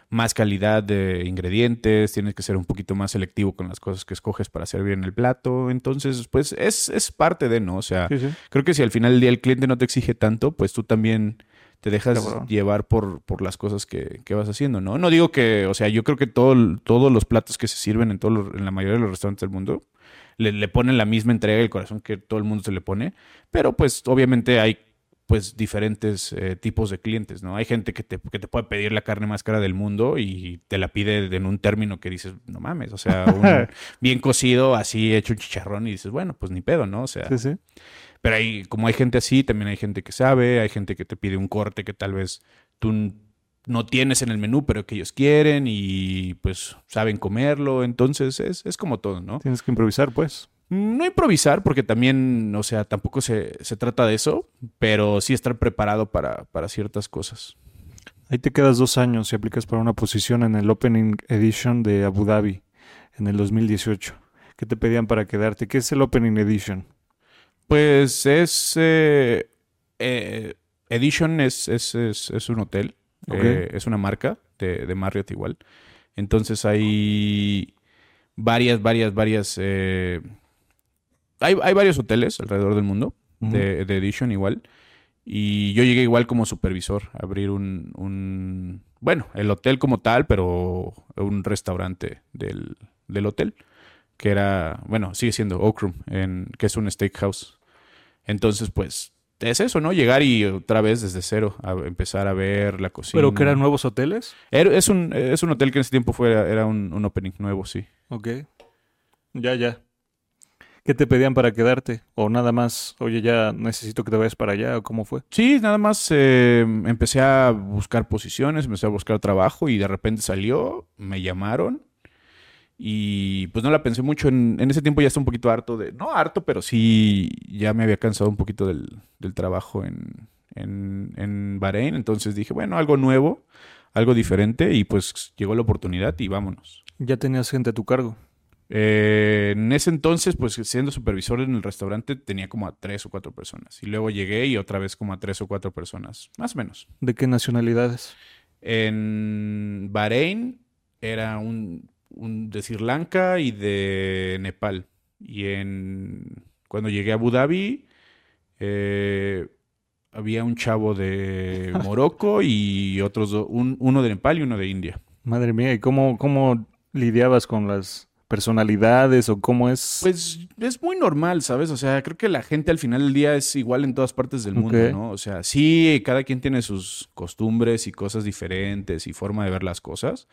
más calidad de ingredientes, tienes que ser un poquito más selectivo con las cosas que escoges para servir en el plato. Entonces, pues, es, es parte de, ¿no? O sea, Sí, sí. Creo que si al final del día el cliente no te exige tanto, pues tú también te dejas Cabrón. llevar por, por las cosas que, que vas haciendo, ¿no? No digo que, o sea, yo creo que todo, todos los platos que se sirven en, todos los- en la mayoría de los restaurantes del mundo le, le ponen la misma entrega y el corazón que todo el mundo se le pone, pero pues obviamente hay pues diferentes eh, tipos de clientes, ¿no? Hay gente que te, que te puede pedir la carne más cara del mundo y te la pide en un término que dices, no mames, o sea, un (laughs) bien cocido, así hecho un chicharrón y dices, bueno, pues ni pedo, ¿no? O sea, Sí, sí. pero hay, como hay gente así, también hay gente que sabe, hay gente que te pide un corte que tal vez tú no tienes en el menú, pero que ellos quieren y pues saben comerlo. Entonces es, es como todo, ¿no? Tienes que improvisar, pues. No improvisar, porque también, o sea, tampoco se, se trata de eso, pero sí estar preparado para, para ciertas cosas. Ahí te quedas dos años y aplicas para una posición en el Opening Edition de Abu Dhabi en el 2018. ¿Qué te pedían para quedarte? ¿Qué es el Opening Edition? Pues es... eh, eh, Edition es, es, es, es un hotel, Eh, es una marca de, de Marriott igual. Entonces hay varias, varias, varias... eh, hay, hay varios hoteles alrededor del mundo de, de Edition igual. Y yo llegué igual como supervisor a abrir un, un- bueno, el hotel como tal, pero un restaurante del, del hotel, que era, bueno, sigue siendo Oak Room, en, que es un steakhouse. Entonces, pues, es eso, ¿no? Llegar y otra vez desde cero a empezar a ver la cocina. ¿Pero que eran nuevos hoteles? Era- es, un, es un hotel que en ese tiempo fue, era un, un opening nuevo, sí. Ok. Ya, ya. ¿Qué te pedían para quedarte? ¿O nada más, oye, ya necesito que te vayas para allá? ¿O cómo fue? Sí, nada más eh, empecé a buscar posiciones, empecé a buscar trabajo y de repente salió, me llamaron y pues no la pensé mucho. En, en ese tiempo ya estaba un poquito harto de, no harto, pero sí ya me había cansado un poquito del, del trabajo en, en, en Bahrein. Entonces dije, bueno, algo nuevo, algo diferente y pues llegó la oportunidad y vámonos. Ya tenías gente a tu cargo. Eh, en ese entonces, pues siendo supervisor en el restaurante, tenía como a tres o cuatro personas. Y luego llegué y otra vez como a tres o cuatro personas, más o menos. ¿De qué nacionalidades? En Bahrein era un, un de Sri Lanka y de Nepal. Y en cuando llegué a Abu Dhabi, eh, había un chavo de (laughs) Morocco y otros dos, un- uno de Nepal y uno de India. Madre mía, ¿y cómo, cómo lidiabas con las personalidades o cómo es? Pues es muy normal, ¿sabes? O sea, creo que la gente al final del día es igual en todas partes del mundo. ¿no? O sea, sí, cada quien tiene sus costumbres y cosas diferentes y forma de ver las cosas,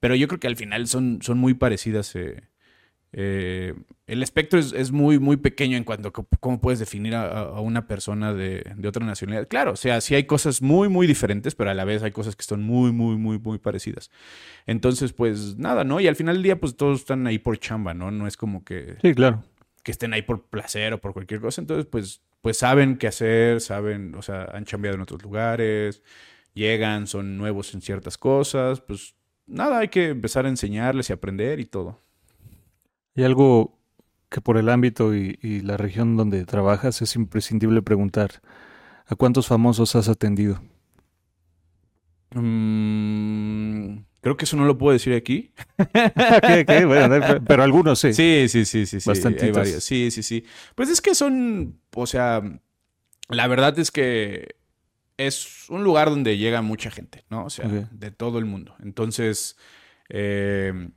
pero yo creo que al final son, son muy parecidas. eh, eh, el espectro es, es muy, muy pequeño en cuanto a cómo puedes definir a, una persona de, de otra nacionalidad. Claro, o sea, sí hay cosas muy, muy diferentes, pero a la vez hay cosas que son muy, muy, muy, muy parecidas. Entonces, pues nada, ¿no? Y al final del día, pues todos están ahí por chamba, ¿no? No es como que Sí, claro. que estén ahí por placer o por cualquier cosa. Entonces, pues, pues saben qué hacer, saben, o sea, han cambiado en otros lugares, llegan, son nuevos en ciertas cosas. Pues nada, hay que empezar a enseñarles y aprender y todo. Y algo que por el ámbito y, y la región donde trabajas es imprescindible preguntar. ¿A cuántos famosos has atendido? Mm, creo que eso no lo puedo decir aquí. (laughs) ¿Qué, qué? Bueno, pero algunos sí. Sí, sí, sí, sí. Bastantitos. Hay varios. Sí, sí, sí. Pues es que son, o sea, la verdad es que es un lugar donde llega mucha gente, ¿no? O sea, de todo el mundo. Entonces, eh,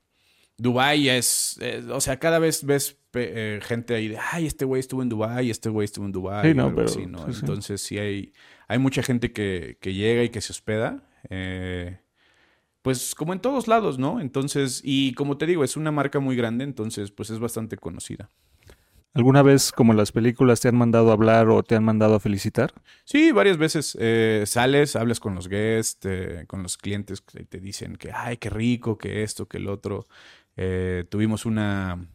Dubái es, es- o sea, cada vez ves eh, gente ahí de, ay, este güey estuvo en Dubái, este güey estuvo en Dubái. Sí, no, pero- así, ¿no? sí. Entonces, sí hay, hay mucha gente que, que llega y que se hospeda. eh, pues como en todos lados, ¿no? Entonces, y como te digo, es una marca muy grande, entonces, pues es bastante conocida. ¿Alguna vez, como en las películas, te han mandado a hablar o te han mandado a felicitar? Sí, varias veces eh, sales, hablas con los guests, eh, con los clientes que te dicen que, ay, qué rico, que esto, que el otro. Eh, tuvimos una,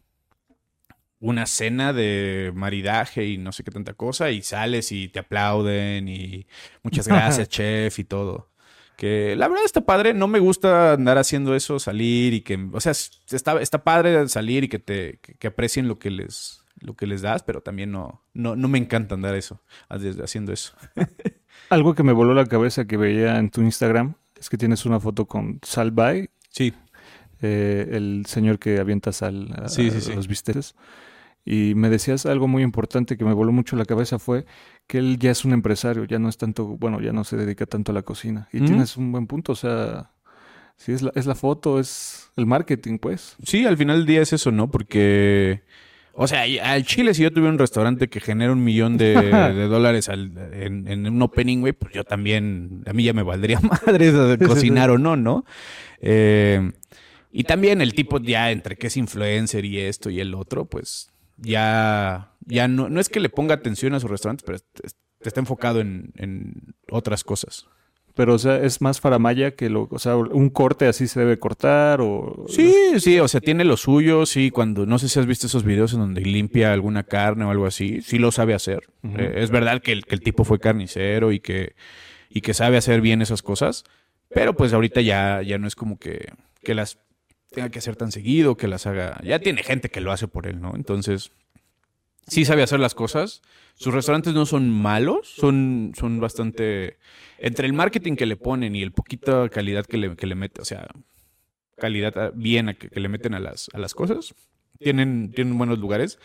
una cena de maridaje y no sé qué tanta cosa, y sales y te aplauden y muchas gracias, (laughs) chef, y todo. Que la verdad está padre, no me gusta andar haciendo eso, salir y que, o sea, está, está padre salir y que te que, que aprecien lo que les lo que les das, pero también no, no, no me encanta andar eso, haciendo eso. (laughs) Algo que me voló la cabeza que veía en tu Instagram es que tienes una foto con Salvay, Sí, eh, el señor que avienta sal a, Sí, sí, a sí. los bisteces. Y me decías algo muy importante que me voló mucho la cabeza fue que él ya es un empresario, ya no es tanto, bueno, ya no se dedica tanto a la cocina. Y tienes un buen punto, o sea, sí es la, es la foto, es el marketing, pues. Sí, al final del día es eso, ¿no? Porque, o sea, al Chile, si yo tuviera un restaurante que genera un millón de, (laughs) de dólares al- en, en un opening, güey, pues yo también, a mí ya me valdría (laughs) madre de cocinar o no, ¿no? Eh, y también el tipo ya entre que es influencer y esto y el otro, pues ya, ya no, no es que le ponga atención a su restaurante, pero te- está enfocado en, en otras cosas. Pero, o sea, es más faramaya que lo, o sea, un corte así se debe cortar o... Sí, sí, o sea, tiene lo suyo, sí, cuando, no sé si has visto esos videos en donde limpia alguna carne o algo así, sí lo sabe hacer. Eh, es verdad que el, que el tipo fue carnicero y que, y que sabe hacer bien esas cosas, pero pues ahorita ya, ya no es como que, que las tenga que hacer tan seguido, que las haga, ya tiene gente que lo hace por él, ¿no? Entonces, sí sabe hacer las cosas. Sus restaurantes no son malos, son, son bastante... Entre el marketing que le ponen y el poquita calidad que le, que le mete, o sea, calidad ah, bien a que, le meten a las, a las cosas, tienen, tienen buenos lugares.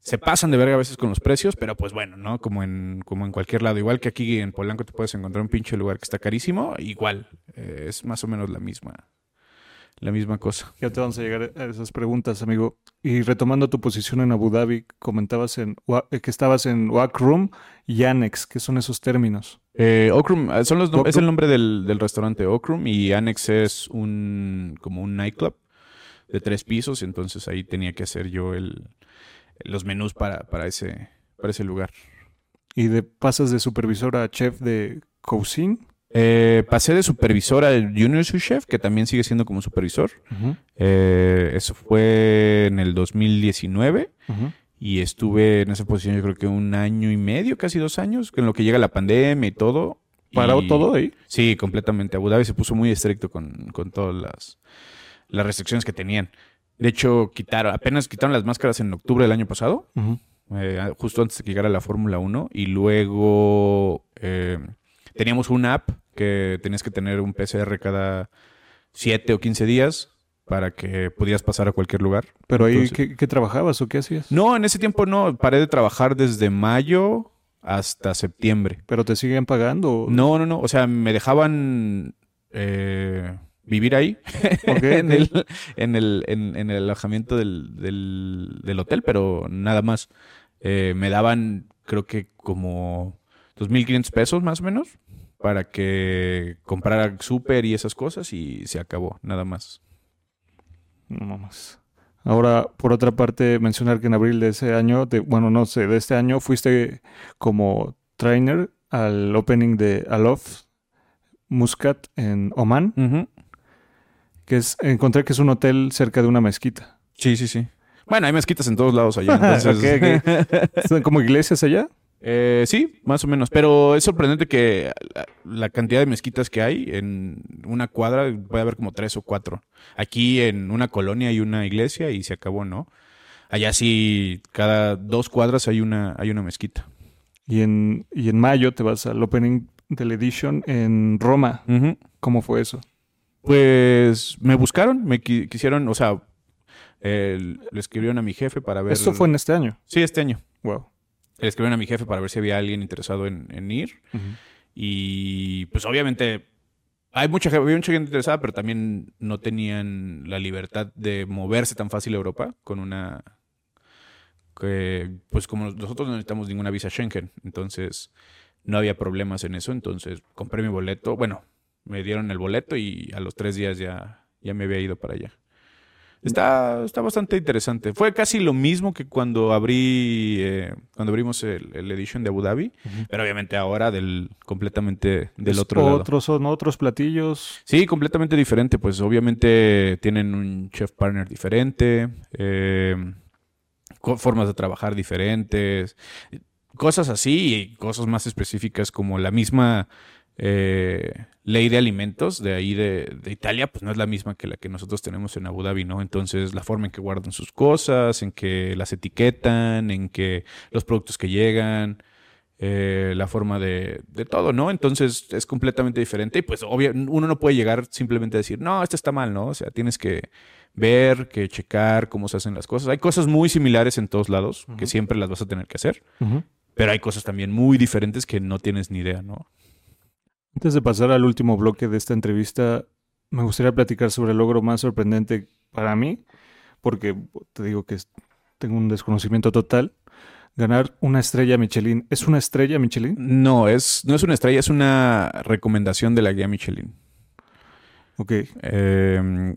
Se pasan de verga a veces con los precios, pero pues bueno, ¿no? Como en, como en cualquier lado. Igual que aquí en Polanco te puedes encontrar un pinche lugar que está carísimo, igual. eh, es más o menos la misma, la misma cosa. Ya te vamos a llegar a esas preguntas, amigo. Y retomando tu posición en Abu Dhabi, comentabas en, eh, que estabas en Wak Room y Annex. ¿Qué son esos términos? Eh, Okrum, eh, son los nom- es Okrum. el nombre del, del restaurante Okrum y Annex es un como un nightclub de tres pisos, entonces ahí tenía que hacer yo el, los menús para, para, ese, para ese lugar. Y de pasas de supervisor a chef de cocina. Eh, pasé de supervisor al junior sous chef, que también sigue siendo como supervisor. Eh, eso fue en el 2019 y estuve en esa posición yo creo que un año y medio, casi dos años, en lo que llega la pandemia y todo. ¿Paró Y- todo ahí? Sí, completamente. Abu Dhabi se puso muy estricto con, con todas las, las restricciones que tenían. De hecho, quitaron, apenas quitaron las máscaras en octubre del año pasado, eh, justo antes de que llegara la Fórmula 1, y luego teníamos una app que tenías que tener un PCR cada 7 o 15 días para que pudieras pasar a cualquier lugar. Pero ahí, ¿qué, qué trabajabas o qué hacías? No, en ese tiempo no, paré de trabajar desde mayo hasta septiembre. ¿Pero te siguen pagando? No, no, no. O sea, me dejaban eh, vivir ahí (laughs) en, el, en, el, en, en el alojamiento del, del, del hotel, pero nada más. Eh, me daban, creo que como 2.500 pesos más o menos para que comprara súper y esas cosas y se acabó, nada más. No mames. Ahora, por otra parte, mencionar que en abril de ese año, de, bueno, no sé, de este año, fuiste como trainer al opening de Alof Muscat en Oman, que es, encontré que es un hotel cerca de una mezquita. Sí, sí, sí. Bueno, hay mezquitas en todos lados allá. (laughs) Entonces, (laughs) ¿Son como iglesias allá? Eh, sí, más o menos. Pero es sorprendente que la, la cantidad de mezquitas que hay en una cuadra puede haber como tres o cuatro. Aquí en una colonia hay una iglesia y se acabó, ¿no? Allá sí, cada dos cuadras hay una, hay una mezquita. Y en, y en mayo te vas al opening del Edition en Roma. ¿Cómo fue eso? Pues me buscaron, me qui- quisieron, o sea, eh, le escribieron a mi jefe para ver. Esto fue en este año. Sí, este año. Wow. Le escribieron a mi jefe para ver si había alguien interesado en, en ir. Y pues obviamente hay mucha, había mucha gente interesada, pero también no tenían la libertad de moverse tan fácil a Europa con una... Que, pues como nosotros no necesitamos ninguna visa Schengen, entonces no había problemas en eso, entonces compré mi boleto, bueno, me dieron el boleto y a los tres días ya, ya me había ido para allá. Está, está bastante interesante. Fue casi lo mismo que cuando abrí, eh, cuando abrimos el, el edition de Abu Dhabi, pero obviamente ahora del completamente del Es otro lado. Otros son otros platillos. Sí, completamente diferente. Pues obviamente tienen un chef partner diferente, eh, formas de trabajar diferentes, cosas así y cosas más específicas como la misma eh, ley de alimentos de ahí de, de Italia, pues no es la misma que la que nosotros tenemos en Abu Dhabi, ¿no? Entonces la forma en que guardan sus cosas, en que las etiquetan, en que los productos que llegan eh, la forma de, de todo, ¿no? Entonces es completamente diferente y pues obvio, uno no puede llegar simplemente a decir, no, esto está mal, ¿no? O sea, tienes que ver, que checar cómo se hacen las cosas. Hay cosas muy similares en todos lados que siempre las vas a tener que hacer, pero hay cosas también muy diferentes que no tienes ni idea, ¿no? Antes de pasar al último bloque de esta entrevista, me gustaría platicar sobre el logro más sorprendente para mí, porque te digo que tengo un desconocimiento total. Ganar una estrella Michelin. ¿Es una estrella Michelin? No, es, no es una estrella, es una recomendación de la guía Michelin. Ok. Eh,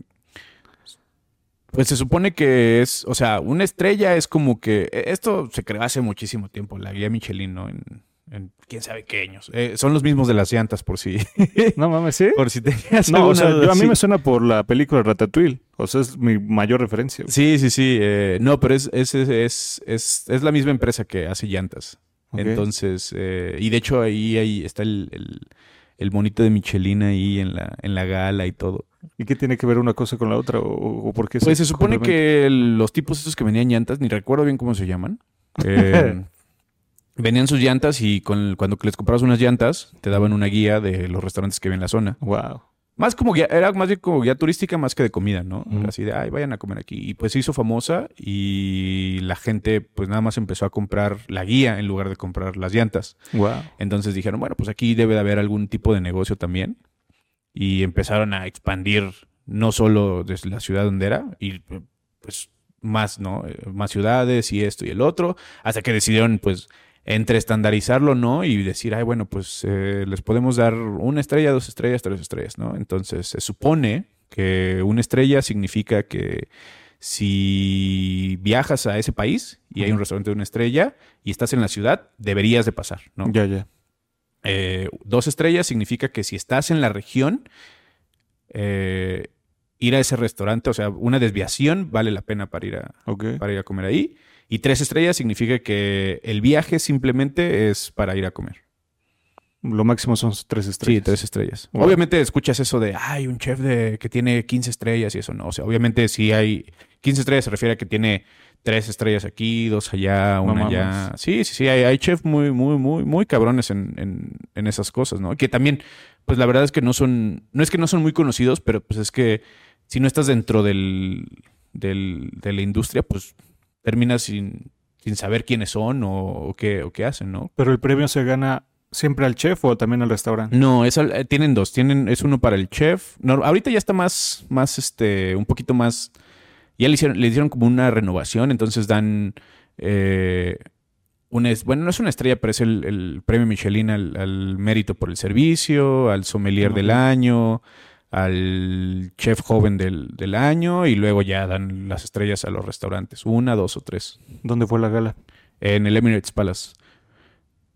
pues se supone que es, o sea, una estrella es como que eh, esto se creó hace muchísimo tiempo, la guía Michelin, ¿no? En, en quién sabe qué años. Eh, son los mismos de las llantas, por si, (laughs) No mames, ¿sí? por si tenías No, o sea, yo- a mí me suena por la película Ratatouille. O sea, es mi mayor referencia. Sí, sí, sí. eh, no, pero es, es, es, es, es- es la misma empresa que hace llantas. Entonces, eh, y de hecho ahí, ahí está el, el, el monito de Michelin ahí en la, en la gala y todo. ¿Y qué tiene que ver una cosa con la otra? ¿O, o por qué Pues se supone que los tipos esos que venían llantas, ni recuerdo bien cómo se llaman. (laughs) eh, venían sus llantas y con, cuando les comprabas unas llantas, te daban una guía de los restaurantes que había en la zona. Wow. Más como guía, era más bien como guía turística más que de comida, ¿no? Así de, ay, vayan a comer aquí. Y pues se hizo famosa y la gente pues nada más empezó a comprar la guía en lugar de comprar las llantas. Wow. Entonces dijeron, bueno, pues aquí debe de haber algún tipo de negocio también. Y empezaron a expandir no solo desde la ciudad donde era, y pues más, ¿no? Eh, Más ciudades y esto y el otro, hasta que decidieron pues entre estandarizarlo, ¿no? Y decir, ay, bueno, pues eh, les podemos dar una estrella, dos estrellas, tres estrellas, ¿no? Entonces se supone que una estrella significa que si viajas a ese país y hay un restaurante de una estrella y estás en la ciudad, deberías de pasar, ¿no? Ya, ya. Eh, dos estrellas significa que si estás en la región, eh, ir a ese restaurante, o sea, una desviación vale la pena para ir a, para ir a comer ahí. Y tres estrellas significa que el viaje simplemente es para ir a comer. Lo máximo son tres estrellas. Sí, tres estrellas. Wow. Obviamente escuchas eso de, hay un chef de, que tiene 15 estrellas y eso no. O sea, obviamente si hay 15 estrellas se refiere a que tiene tres estrellas aquí, dos allá, una allá. Sí, sí, sí. Hay, hay chefs muy, muy, muy, muy cabrones en, en, en esas cosas, ¿no? Que también, pues la verdad es que no son, no es que no son muy conocidos, pero pues es que si no estás dentro del, del, de la industria, pues terminas sin, sin saber quiénes son o, o qué, o qué hacen, ¿no? Pero el premio se gana siempre al chef o también al restaurante. No, es al- eh, tienen dos. Tienen, es uno para el chef. No, ahorita ya está más, más, este, un poquito más. Ya le hicieron, le hicieron como una renovación, entonces dan eh, una, bueno, no es una estrella, pero es el, el premio Michelin al, al mérito por el servicio, al sommelier del año, al chef joven del, del año, y luego ya dan las estrellas a los restaurantes. Una, dos o tres ¿Dónde fue la gala? en el Emirates Palace.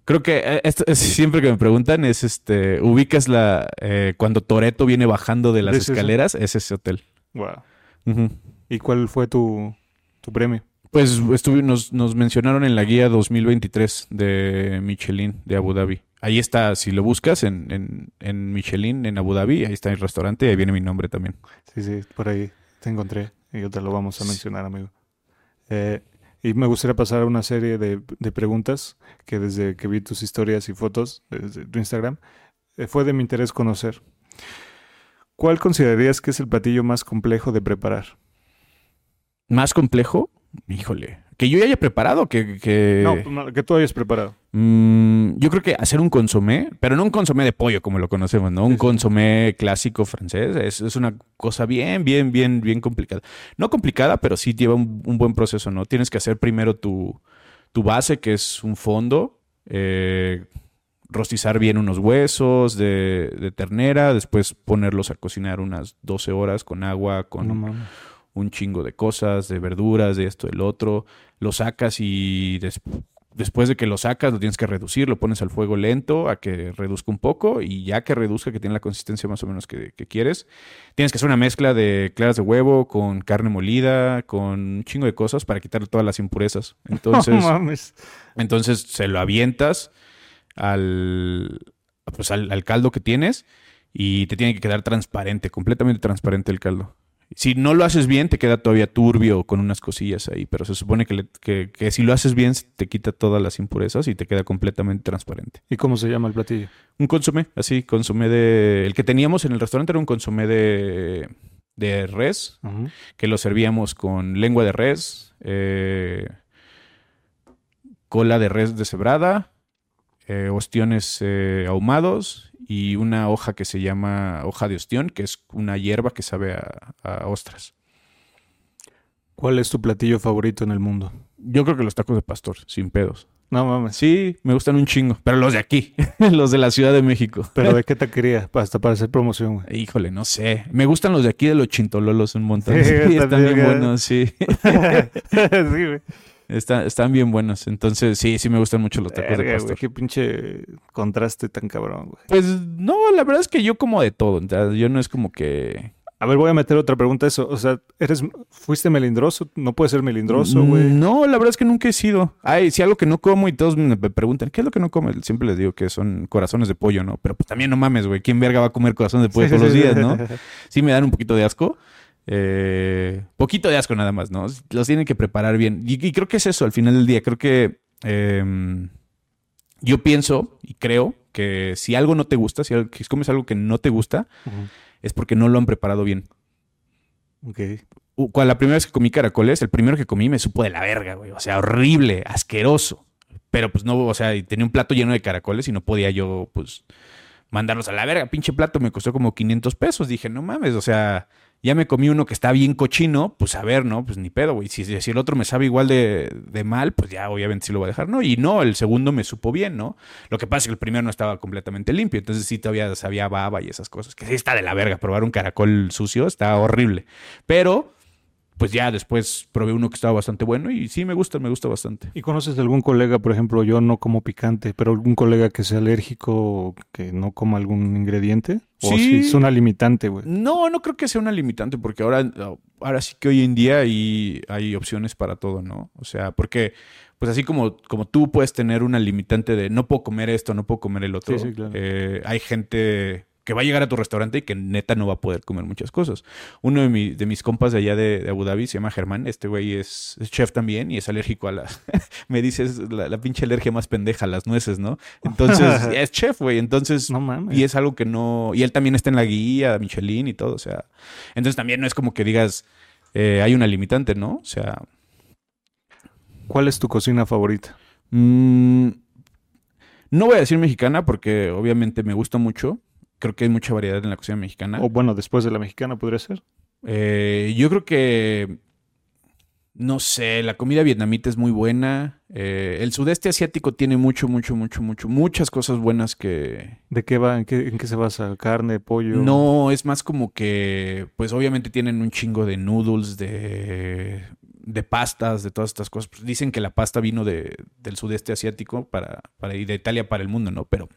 Creo que eh, esto es- (laughs) siempre que me preguntan es este, ubicas la eh, cuando Toreto viene bajando de las escaleras, es ese hotel. Wow. ¿Y cuál fue tu, tu premio? Pues estuvi- nos, nos mencionaron en la guía 2023 de Michelin de Abu Dhabi. Ahí está, si lo buscas en, en, en Michelin en Abu Dhabi, ahí está el restaurante y ahí viene mi nombre también. Sí, sí, por ahí te encontré y yo te lo vamos a mencionar, amigo. Eh, Y me gustaría pasar a una serie de, de preguntas que desde que vi tus historias y fotos desde tu Instagram, eh, fue de mi interés conocer. ¿Cuál considerarías que es el platillo más complejo de preparar? ¿Más complejo? Híjole. Que yo ya haya preparado, que... que... No, que tú hayas preparado. Mm, yo creo que hacer un consomé, pero no un consomé de pollo como lo conocemos, ¿no? Un consomé clásico francés es, es, una cosa bien, bien, bien, bien complicada. No complicada, pero sí lleva un, un buen proceso, ¿no? Tienes que hacer primero tu, tu base, que es un fondo, eh, rostizar bien unos huesos de, de, ternera, después ponerlos a cocinar unas 12 horas con agua, con... No, un chingo de cosas, de verduras, de esto, del otro. Lo sacas y des después de que lo sacas, lo tienes que reducir, lo pones al fuego lento a que reduzca un poco y ya que reduzca, que tiene la consistencia más o menos que, que quieres, tienes que hacer una mezcla de claras de huevo con carne molida, con un chingo de cosas para quitarle todas las impurezas. (laughs) Entonces, no mames. entonces se lo avientas al, pues al, al caldo que tienes y te tiene que quedar transparente, completamente transparente el caldo. Si no lo haces bien, te queda todavía turbio con unas cosillas ahí, pero se supone que, le, que, que, si lo haces bien, te quita todas las impurezas y te queda completamente transparente. ¿Y cómo se llama el platillo? Un consomé, así, consomé de... El que teníamos en el restaurante era un consomé de, de res, uh -huh. que lo servíamos con lengua de res, eh, cola de res deshebrada, eh, ostiones eh, ahumados y una hoja que se llama hoja de ostión, que es una hierba que sabe a, a, ostras. ¿Cuál es tu platillo favorito en el mundo? Yo creo que los tacos de pastor, sin pedos. No mames. Sí, me gustan un chingo. Pero los de aquí, (laughs) los de la Ciudad de México. ¿Pero de (laughs) qué taquería? Hasta para hacer promoción, güey. Híjole, no sé. Me gustan los de aquí de los chintololos un montón. Sí, (laughs) sí están bien buenos, sí. sí, güey. Está, están bien buenos. Entonces, sí, sí me gustan mucho los tacos Verga, de pastor. Güey, qué pinche contraste tan cabrón, güey. Pues no, la verdad es que yo como de todo. Yo no es como que. A ver, voy a meter otra pregunta a eso. O sea, ¿eres, ¿fuiste melindroso? ¿No puedes ser melindroso, güey? No, la verdad es que nunca he sido. Ay, si algo que no como y todos me preguntan, ¿qué es lo que no come? Siempre les digo que son corazones de pollo, ¿no? Pero pues también no mames, güey. ¿Quién verga va a comer corazones de pollo sí, todos sí, los días, no? Sí me dan un poquito de asco. Eh, poquito de asco nada más, ¿no? Los tienen que preparar bien. Y, y creo que es eso al final del día. Creo que eh, yo pienso y creo que si algo no te gusta, si comes algo que no te gusta, uh -huh. es porque no lo han preparado bien. Ok. Cuando la primera vez que comí caracoles, el primero que comí me supo de la verga, güey. O sea, horrible, asqueroso. Pero pues no, o sea, tenía un plato lleno de caracoles y no podía yo, pues, mandarlos a la verga. Pinche plato me costó como 500 pesos. Dije, no mames, o sea, ya me comí uno que está bien cochino, pues a ver, ¿no? Pues ni pedo, güey. Si, si, el otro me sabe igual de, de, mal, pues ya obviamente sí lo voy a dejar, ¿no? Y no, el segundo me supo bien, ¿no? Lo que pasa es que el primero no estaba completamente limpio, entonces sí todavía sabía baba y esas cosas. Que sí está de la verga, probar un caracol sucio está horrible. Pero pues ya después probé uno que estaba bastante bueno y sí me gusta, me gusta bastante. ¿Y conoces algún colega, por ejemplo, yo no como picante, pero algún colega que sea alérgico o que no coma algún ingrediente? ¿O sí. si es una limitante, güey? No, no creo que sea una limitante porque ahora, ahora sí que hoy en día hay, hay opciones para todo, ¿no? O sea, porque pues así como, como tú puedes tener una limitante de no puedo comer esto, no puedo comer el otro, sí, sí, claro. eh, hay gente que va a llegar a tu restaurante y que neta no va a poder comer muchas cosas. Uno de, mi, de mis compas de allá de, de, Abu Dhabi se llama Germán. Este güey es, es, chef también y es alérgico a las. (laughs) me dice es la, la, pinche alergia más pendeja a las nueces, ¿no? Entonces, (laughs) es chef, güey. Entonces, no mames. y es algo que no. Y él también está en la guía, Michelin y todo. O sea, entonces también no es como que digas, eh, hay una limitante, ¿no? O sea. ¿Cuál es tu cocina favorita? Mmm, no voy a decir mexicana porque obviamente me gusta mucho creo que hay mucha variedad en la cocina mexicana. O bueno, después de la mexicana podría ser. Eh, yo creo que, no sé, la comida vietnamita es muy buena. Eh, el sudeste asiático tiene mucho, mucho, mucho, mucho, muchas cosas buenas que... ¿De qué va? ¿En qué, en qué se basa? ¿Carne, pollo? No, es más como que, pues obviamente tienen un chingo de noodles, de, de pastas, de todas estas cosas. Dicen que la pasta vino de, del sudeste asiático para, para, y de Italia para el mundo, ¿no? Pero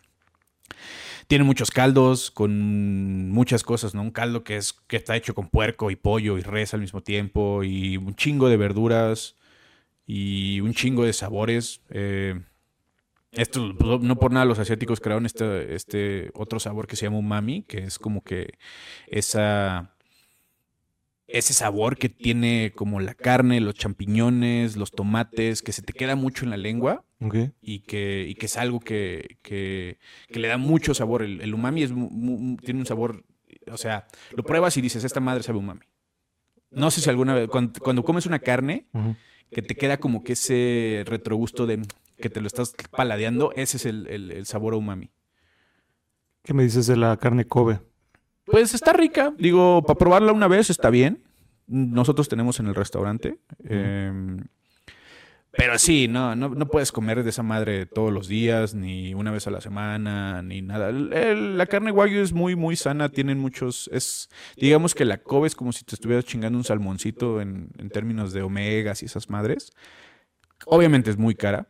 tiene muchos caldos con muchas cosas, ¿no? Un caldo que es que está hecho con puerco y pollo y res al mismo tiempo y un chingo de verduras y un chingo de sabores. Eh, esto no por nada los asiáticos crearon este, este otro sabor que se llama umami, que es como que esa ese sabor que tiene como la carne, los champiñones, los tomates, que se te queda mucho en la lengua Ok. y que, y que es algo que, que- que le da mucho sabor. El, el umami es, mu- mu- tiene un sabor, o sea, lo pruebas y dices, esta madre sabe umami. No sé si alguna vez, cuando, cuando comes una carne, que te queda como que ese retrogusto de que te lo estás paladeando, ese es el, el- el sabor a umami. ¿Qué me dices de la carne Kobe? Pues está rica. Digo, para probarla una vez está bien. Nosotros tenemos en el restaurante. Eh, pero sí, no, no, puedes comer de esa madre todos los días, ni una vez a la semana, ni nada. La carne wagyu es muy, muy sana. Tienen muchos. Es, digamos que la Kobe es como si te estuvieras chingando un salmoncito en, en términos de omegas y esas madres. Obviamente es muy cara,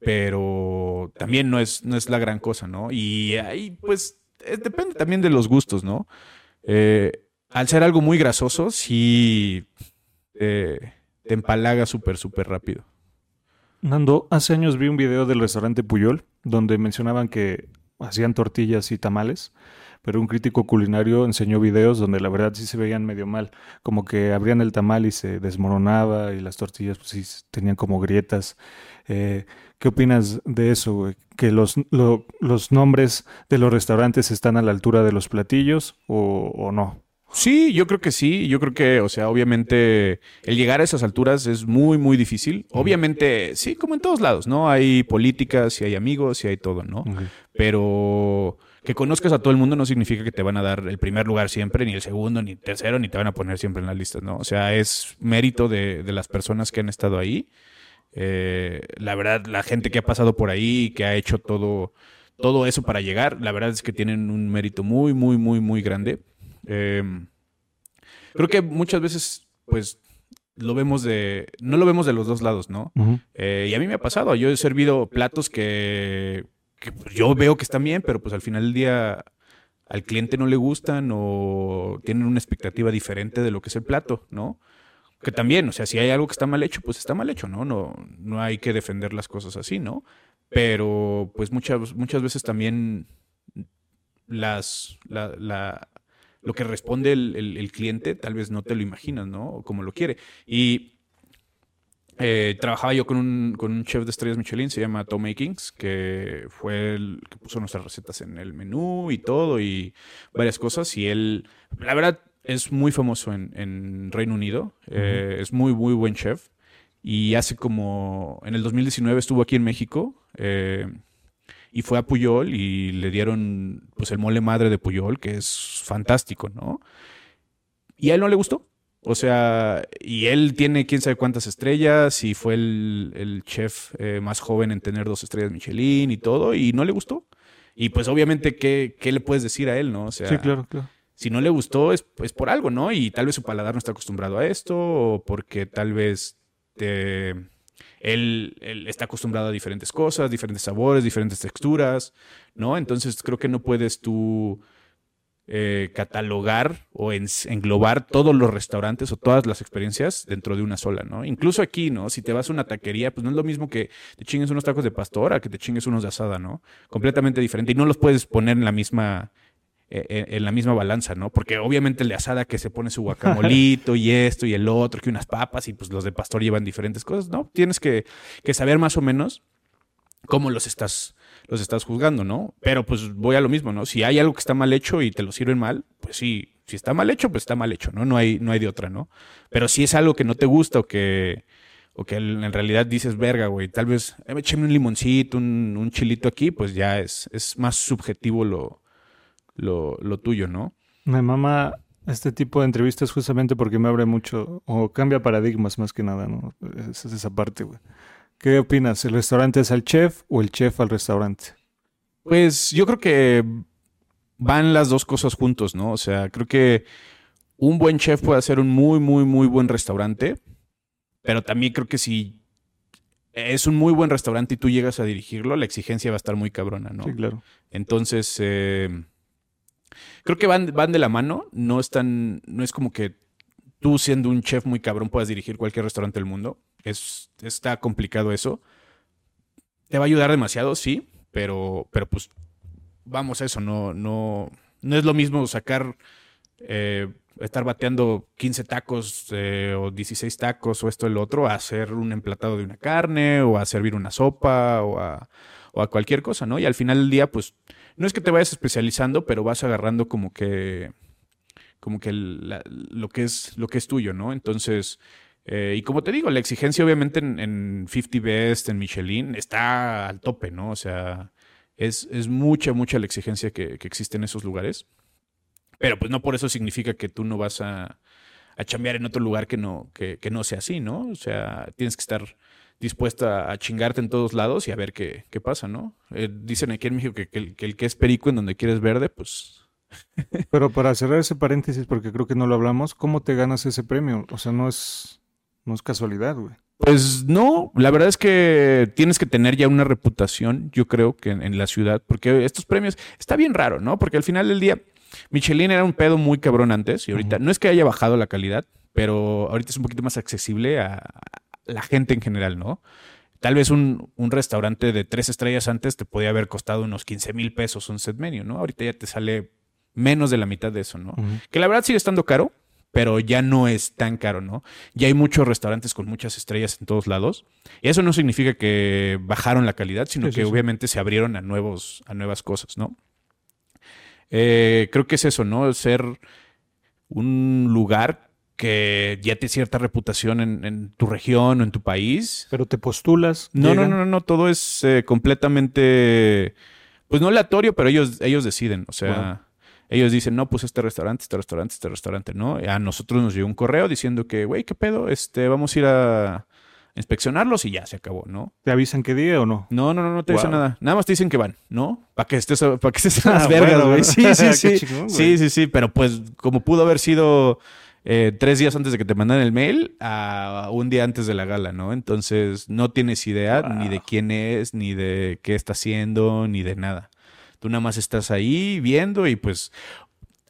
pero también no es, no es la gran cosa, ¿no? Y ahí, pues, eh, depende también de los gustos, ¿no? Eh, al ser algo muy grasoso, sí eh, te empalaga súper, súper rápido. Nando, hace años vi un video del restaurante Puyol donde mencionaban que hacían tortillas y tamales, pero un crítico culinario enseñó videos donde la verdad sí se veían medio mal, como que abrían el tamal y se desmoronaba y las tortillas pues sí tenían como grietas. Eh, ¿qué opinas de eso, güey? ¿Que los, lo- los nombres de los restaurantes están a la altura de los platillos o, o no? Sí, yo creo que sí. Yo creo que, o sea, obviamente el llegar a esas alturas es muy, muy difícil. Obviamente, sí, como en todos lados, ¿no? Hay políticas, y hay amigos, y hay todo, ¿no? Pero que conozcas a todo el mundo no significa que te van a dar el primer lugar siempre, ni el segundo, ni el tercero, ni te van a poner siempre en las listas, ¿no? O sea, es mérito de, de las personas que han estado ahí. Eh, la verdad, la gente que ha pasado por ahí, que ha hecho todo, todo eso para llegar, la verdad es que tienen un mérito muy, muy, muy, muy grande. Eh, creo que muchas veces, pues, lo vemos de, no lo vemos de los dos lados, ¿no? Eh, y a mí me ha pasado, yo he servido platos que, que yo veo que están bien, pero pues al final del día al cliente no le gustan o tienen una expectativa diferente de lo que es el plato, ¿no? Que también, o sea, si hay algo que está mal hecho, pues está mal hecho, ¿no? No, no hay que defender las cosas así, ¿no? Pero pues muchas, muchas veces también las, la, la- lo que responde el, el- el cliente tal vez no te lo imaginas, ¿no? O como lo quiere. Y eh, trabajaba yo con un, con un chef de estrellas Michelin, se llama Tom Makings, que fue el que puso nuestras recetas en el menú y todo, y varias cosas. Y él, la verdad, es muy famoso en, en Reino Unido. eh, es muy, muy buen chef. Y hace como, en el 2019 estuvo aquí en México. eh, y fue a Puyol y le dieron pues el mole madre de Puyol, que es fantástico, ¿no? Y a él no le gustó. O sea, y él tiene quién sabe cuántas estrellas y fue el, el chef eh, más joven en tener dos estrellas Michelin y todo, y no le gustó. Y pues obviamente, ¿qué, qué le puedes decir a él, no? O sea, Sí, claro, claro. si no le gustó es, es por algo, ¿no? Y tal vez su paladar no está acostumbrado a esto, o porque tal vez te- él, está acostumbrado a diferentes cosas, diferentes sabores, diferentes texturas, ¿no? Entonces creo que no puedes tú eh, catalogar o en- englobar todos los restaurantes o todas las experiencias dentro de una sola, ¿no? Incluso aquí, ¿no? Si te vas a una taquería, pues no es lo mismo que te chingues unos tacos de pastor a que te chingues unos de asada, ¿no? Completamente diferente y no los puedes poner en la misma eh, eh, en la misma balanza, ¿no? Porque obviamente el de asada que se pone su (laughs) guacamolito y esto y el otro, que unas papas y pues los de pastor llevan diferentes cosas, ¿no? Tienes que, que saber más o menos cómo los estás, los estás juzgando, ¿no? Pero pues voy a lo mismo, ¿no? Si hay algo que está mal hecho y te lo sirven mal, pues sí, si está mal hecho, pues está mal hecho, ¿no? No hay, no hay de otra, ¿no? Pero si es algo que no te gusta o que, o que en realidad dices, verga, güey, tal vez eh, échame un limoncito, un, un chilito aquí, pues ya es, es más subjetivo lo, lo, lo tuyo, ¿no? Me mama este tipo de entrevistas justamente porque me abre mucho o cambia paradigmas más que nada, ¿no? Esa es esa parte, güey. ¿Qué opinas? ¿El restaurante es al chef o el chef al restaurante? Pues yo creo que van las dos cosas juntos, ¿no? O sea, creo que un buen chef puede hacer un muy, muy, muy buen restaurante, pero también creo que si es un muy buen restaurante y tú llegas a dirigirlo, la exigencia va a estar muy cabrona, ¿no? Sí, claro. Entonces, eh, creo que van, van de la mano, no están, no es como que tú siendo un chef muy cabrón puedas dirigir cualquier restaurante del mundo. Es, está complicado eso. Te va a ayudar demasiado, sí, pero, pero pues vamos a eso, no, no, no es lo mismo sacar eh, estar bateando 15 tacos eh, o 16 tacos o esto el otro a hacer un emplatado de una carne o a servir una sopa o o a cualquier cosa, ¿no? Y al final del día, pues, no es que te vayas especializando, pero vas agarrando como que, como que lo, que es, lo que es tuyo, ¿no? Entonces, eh, y como te digo, la exigencia obviamente en, 50 Best, en Michelin, está al tope, ¿no? O sea, es, es mucha, mucha la exigencia que, que, existe en esos lugares. Pero pues no por eso significa que tú no vas a, a chambear en otro lugar que no, que, que, no sea así, ¿no? O sea, tienes que estar dispuesta a chingarte en todos lados y a ver qué, qué pasa, ¿no? Eh, dicen aquí en México que, el, que, el, que es perico en donde quieres verde, pues... (laughs) Pero para cerrar ese paréntesis, porque creo que no lo hablamos, ¿cómo te ganas ese premio? O sea, no es no es casualidad, güey. Pues no, la verdad es que tienes que tener ya una reputación, yo creo que en, la ciudad, porque estos premios está bien raro, ¿no? Porque al final del día, Michelin era un pedo muy cabrón antes y ahorita no es que haya bajado la calidad, pero ahorita es un poquito más accesible a, la gente en general, ¿no? Tal vez un, restaurante de tres estrellas antes te podía haber costado unos 15 mil pesos un set menu, ¿no? Ahorita ya te sale menos de la mitad de eso, ¿no? Que la verdad sigue estando caro, pero ya no es tan caro, ¿no? Ya hay muchos restaurantes con muchas estrellas en todos lados. Y eso no significa que bajaron la calidad, sino que obviamente se abrieron a, nuevos, a nuevas cosas, ¿no? Eh, creo que es eso, ¿no? Ser un lugar que ya tiene cierta reputación en, tu región o en tu país. Pero te postulas. No, no, no, no, todo es eh, completamente, pues no aleatorio, pero ellos, ellos deciden, o sea ellos dicen, no, pues este restaurante, este restaurante, este restaurante, ¿no? a nosotros nos llegó un correo diciendo que, güey, ¿qué pedo? Este, vamos a ir a inspeccionarlos y ya se acabó, ¿no? ¿Te avisan qué día o no? No, no, no, no te dicen nada. Nada más te dicen que van, ¿no? Para que estés, para que estés (laughs) las ah, vergas, güey. Sí, sí, (laughs) sí. sí, sí, sí. Pero pues, como pudo haber sido eh, tres días antes de que te mandan el mail a un día antes de la gala, ¿no? Entonces, no tienes idea ni de quién es, ni de qué está haciendo, ni de nada. Tú nada más estás ahí viendo y pues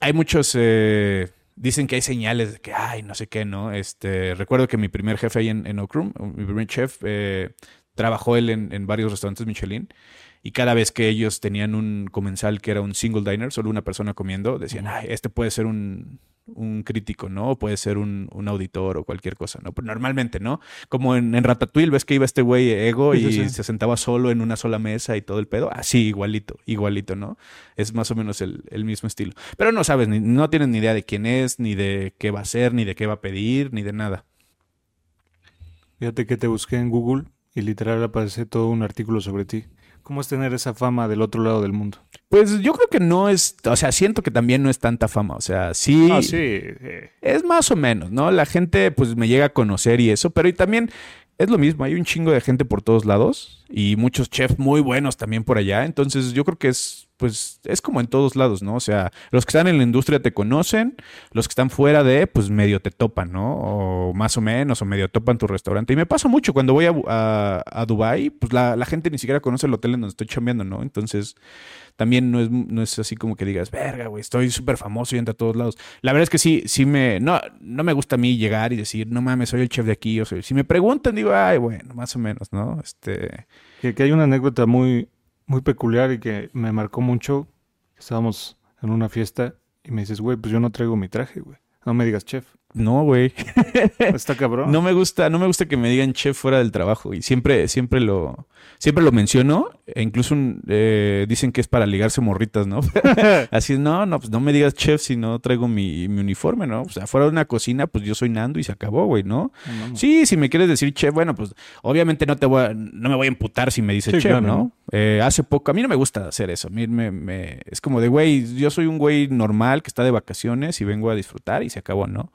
hay muchos... Eh, dicen que hay señales de que, ay, no sé qué, ¿no? Este, recuerdo que mi primer jefe ahí en, en Room, mi primer chef, eh, trabajó él en, en, varios restaurantes Michelin y cada vez que ellos tenían un comensal que era un single diner, solo una persona comiendo, decían, ay, este puede ser un, un crítico, ¿no? O puede ser un, auditor o cualquier cosa, ¿no? Pero normalmente, ¿no? Como en, en Ratatouille, ves que iba este güey ego y se sentaba solo en una sola mesa y todo el pedo. Así, igualito, igualito, ¿no? Es más o menos el, mismo estilo. Pero no sabes, ni, no tienes ni idea de quién es, ni de qué va a hacer, ni de qué va a pedir, ni de nada. Fíjate que te busqué en Google y literal aparece todo un artículo sobre ti. ¿Cómo es tener esa fama del otro lado del mundo? Pues yo creo que no es, o sea, siento que también no es tanta fama, o sea, sí. Ah, sí. Es más o menos, ¿no? La gente pues me llega a conocer y eso, pero y también es lo mismo, hay un chingo de gente por todos lados y muchos chefs muy buenos también por allá, entonces yo creo que es pues es como en todos lados, ¿no? O sea, los que están en la industria te conocen, los que están fuera de, pues medio te topan, ¿no? O más o menos, o medio topan tu restaurante. Y me pasa mucho cuando voy a, a, Dubái, pues la, la, gente ni siquiera conoce el hotel en donde estoy chambeando, ¿no? Entonces, también no es, no es así como que digas, verga, güey, estoy súper famoso y entra a todos lados. La verdad es que sí, sí me, no, no me gusta a mí llegar y decir, no mames, soy el chef de aquí. O si me preguntan, digo, ay, bueno, más o menos, ¿no? Este... Que hay una anécdota muy, muy peculiar y que me marcó mucho. Estábamos en una fiesta y me dices, güey, pues yo no traigo mi traje, güey. No me digas chef. No, güey. (laughs) Está cabrón. No me gusta, no me gusta que me digan chef fuera del trabajo. Y siempre, siempre lo, siempre lo menciono. E incluso eh, dicen que es para ligarse morritas, ¿no? (laughs) Así es, no, no, pues no me digas chef si no traigo mi, uniforme, ¿no? O sea, fuera de una cocina, pues yo soy Nando y se acabó, güey, ¿no? sí, si me quieres decir chef, bueno, pues obviamente no te voy a, no me voy a emputar si me dices chef, ¿no? Eh, hace poco, a mí no me gusta hacer eso. A mí me, me, es como de, güey, yo soy un güey normal que está de vacaciones y vengo a disfrutar y se acabó, ¿no?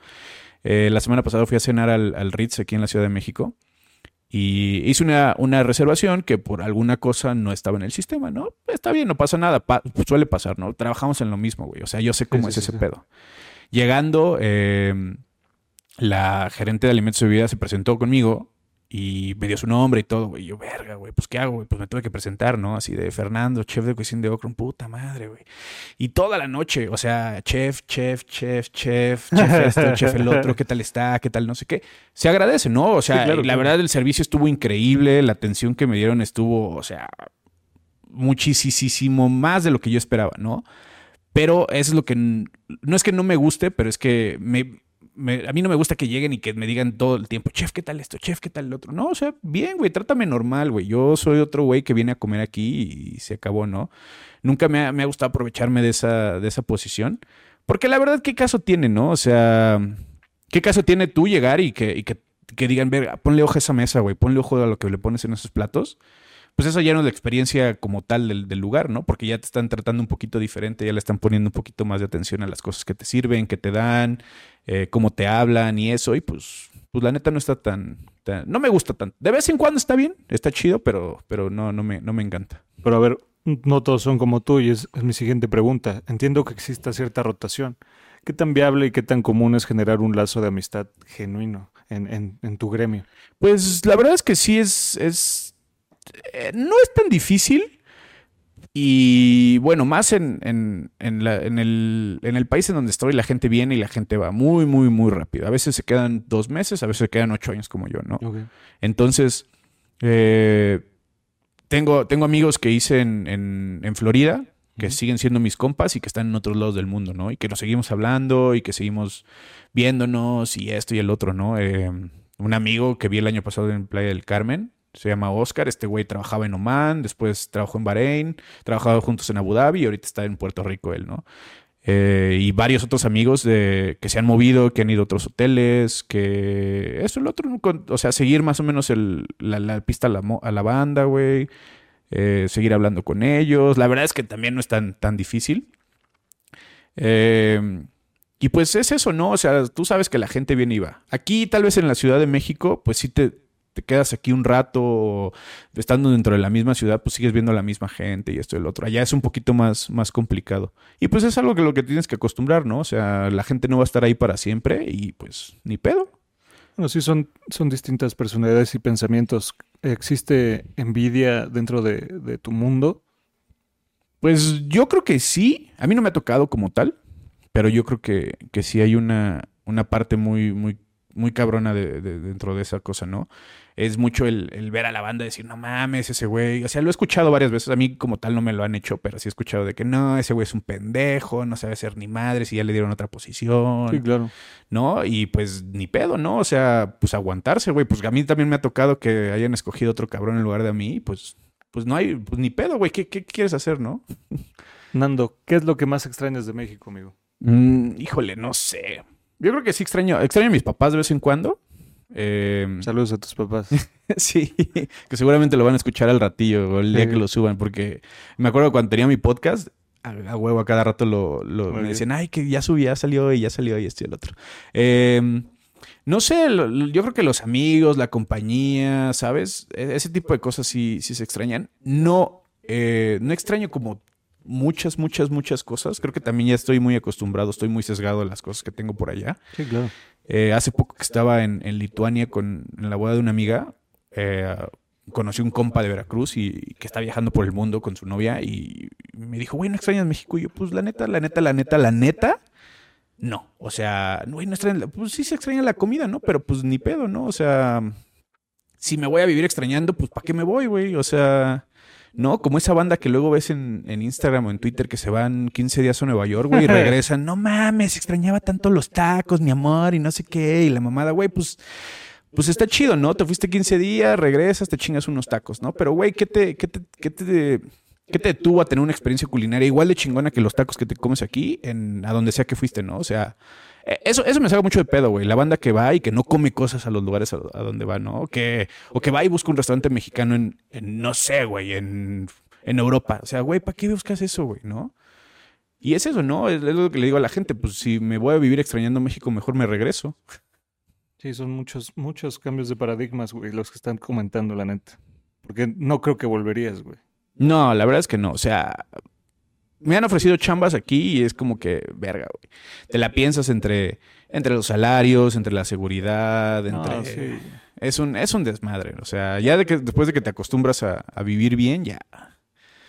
Eh, la semana pasada fui a cenar al, Ritz aquí en la Ciudad de México y hice una, una, reservación que por alguna cosa no estaba en el sistema, ¿no? Está bien, no pasa nada, suele pasar, ¿no? Trabajamos en lo mismo, güey. O sea, yo sé cómo es ese pedo. Llegando, eh, la gerente de alimentos y bebidas se presentó conmigo y me dio su nombre y todo, güey. Yo, verga, güey, pues ¿qué hago, güey? Pues me tuve que presentar, ¿no? Así de Fernando, chef de cocina de Ocron, puta madre, güey. Y toda la noche, o sea, chef, chef, chef, chef, (laughs) chef esto, chef el otro, ¿qué tal está? ¿Qué tal no sé qué? Se agradece, ¿no? O sea, la verdad el servicio estuvo increíble, la atención que me dieron estuvo, o sea, muchísimo más de lo que yo esperaba, ¿no? Pero eso es lo que no es que no me guste, pero es que me, a mí no me gusta que lleguen y que me digan todo el tiempo, chef, ¿qué tal esto? Chef, ¿qué tal el otro? No, o sea, bien, güey, trátame normal, güey. Yo soy otro güey que viene a comer aquí y se acabó, ¿no? Nunca me ha, gustado aprovecharme de esa, de esa posición. Porque la verdad, ¿qué caso tiene, no? O sea, ¿qué caso tiene tú llegar y que, y que, que digan, ver, ponle ojo a esa mesa, güey, ponle ojo a lo que le pones en esos platos? Pues eso ya no es la experiencia como tal del, lugar, ¿no? Porque ya te están tratando un poquito diferente, ya le están poniendo un poquito más de atención a las cosas que te sirven, que te dan, eh, cómo te hablan y eso, y pues, pues la neta no está tan, no me gusta tanto. De vez en cuando está bien, está chido, pero, pero no, no, me, no me encanta. Pero a ver, no todos son como tú y es, mi siguiente pregunta. Entiendo que exista cierta rotación. ¿Qué tan viable y qué tan común es generar un lazo de amistad genuino en, en, en tu gremio? Pues la verdad es que sí es, es eh, no es tan difícil. Y bueno, más en, en, el, país en donde estoy, la gente viene y la gente va muy, muy, muy rápido. A veces se quedan dos meses, a veces se quedan ocho años como yo, ¿no? Entonces, eh, tengo, tengo amigos que hice en, Florida, que siguen siendo mis compas y que están en otros lados del mundo, ¿no? Y que nos seguimos hablando y que seguimos viéndonos y esto y el otro, ¿no? Eh, un amigo que vi el año pasado en Playa del Carmen, se llama Oscar. Este güey trabajaba en Oman, después trabajó en Bahrein, trabajado juntos en Abu Dhabi y ahorita está en Puerto Rico él, ¿no? Eh, y varios otros amigos de, que se han movido, que han ido a otros hoteles, que eso, el otro, o sea, seguir más o menos la, pista a la, banda, güey, eh, seguir hablando con ellos. La verdad es que también no es tan, tan difícil. Eh, y pues es eso, ¿no? O sea, tú sabes que la gente viene y va. Aquí, tal vez en la Ciudad de México, pues sí te, te quedas aquí un rato, estando dentro de la misma ciudad, pues sigues viendo a la misma gente y esto y el otro. Allá es un poquito más, más complicado. Y pues es algo que lo que tienes que acostumbrar, ¿no? O sea, la gente no va a estar ahí para siempre y pues ni pedo. Bueno, sí, son, son distintas personalidades y pensamientos. ¿Existe envidia dentro de, de tu mundo? Pues yo creo que sí. A mí no me ha tocado como tal, pero yo creo que, que sí hay una, una parte muy, muy muy cabrona de, dentro de esa cosa, ¿no? Es mucho el, ver a la banda decir, no mames, ese güey. O sea, lo he escuchado varias veces. A mí, como tal, no me lo han hecho, pero sí he escuchado de que no, ese güey es un pendejo, no sabe ser ni madre, si ya le dieron otra posición. Sí, claro. ¿No? Y pues ni pedo, ¿no? O sea, pues aguantarse, güey. Pues a mí también me ha tocado que hayan escogido otro cabrón en lugar de a mí, pues, pues no hay, pues ni pedo, güey. ¿Qué, quieres hacer, no? Nando, ¿qué es lo que más extrañas de México, amigo? Mm, híjole, no sé. Yo creo que sí extraño, extraño a mis papás de vez en cuando. Em, Saludos a tus papás. (laughs) sí, que seguramente lo van a escuchar al ratillo o el día que lo suban, porque me acuerdo cuando tenía mi podcast, a, huevo a cada rato lo, me decían, ay, que ya subí, ya salió y ya salió y esto y el otro. Em, no sé, yo creo que los amigos, la compañía, ¿sabes? E, ese tipo de cosas sí, sí se extrañan. No, eh, no extraño como muchas, muchas, muchas cosas. Creo que también ya estoy muy acostumbrado, estoy muy sesgado a las cosas que tengo por allá. Sí, claro. Eh, hace poco que estaba en, Lituania con, en la boda de una amiga, eh, conocí un compa de Veracruz y, que está viajando por el mundo con su novia y me dijo, güey, ¿no extrañas México? Y yo, pues la neta, la neta, la neta, la neta, no. O sea, güey, no extrañas, pues sí se extraña la comida, ¿no? Pero pues ni pedo, ¿no? O sea, si me voy a vivir extrañando, pues ¿para qué me voy, güey? O sea... ¿no? Como esa banda que luego ves en, Instagram o en Twitter que se van 15 días a Nueva York, güey, y (laughs) regresan. No mames, extrañaba tanto los tacos, mi amor, y no sé qué. Y la mamada, güey, pues, pues está chido, ¿no? Te fuiste 15 días, regresas, te chingas unos tacos, ¿no? Pero, güey, ¿qué te, qué te, qué te, qué te detuvo a tener una experiencia culinaria igual de chingona que los tacos que te comes aquí, en, a donde sea que fuiste, ¿no? O sea, eso, eso me saca mucho de pedo, güey. La banda que va y que no come cosas a los lugares a, donde va, ¿no? Que, o que va y busca un restaurante mexicano en, no sé, güey, en, Europa. O sea, güey, ¿para qué buscas eso, güey, no? Y es eso, ¿no? Es, lo que le digo a la gente. Pues si me voy a vivir extrañando México, mejor me regreso. Sí, son muchos, muchos cambios de paradigmas, güey, los que están comentando, la neta. Porque no creo que volverías, güey. No, la verdad es que no. O sea, me han ofrecido chambas aquí y es como que, verga, güey. Te la piensas entre, entre los salarios, entre la seguridad, entre... es, un, es un desmadre. O sea, ya de que, después de que te acostumbras a, vivir bien, ya.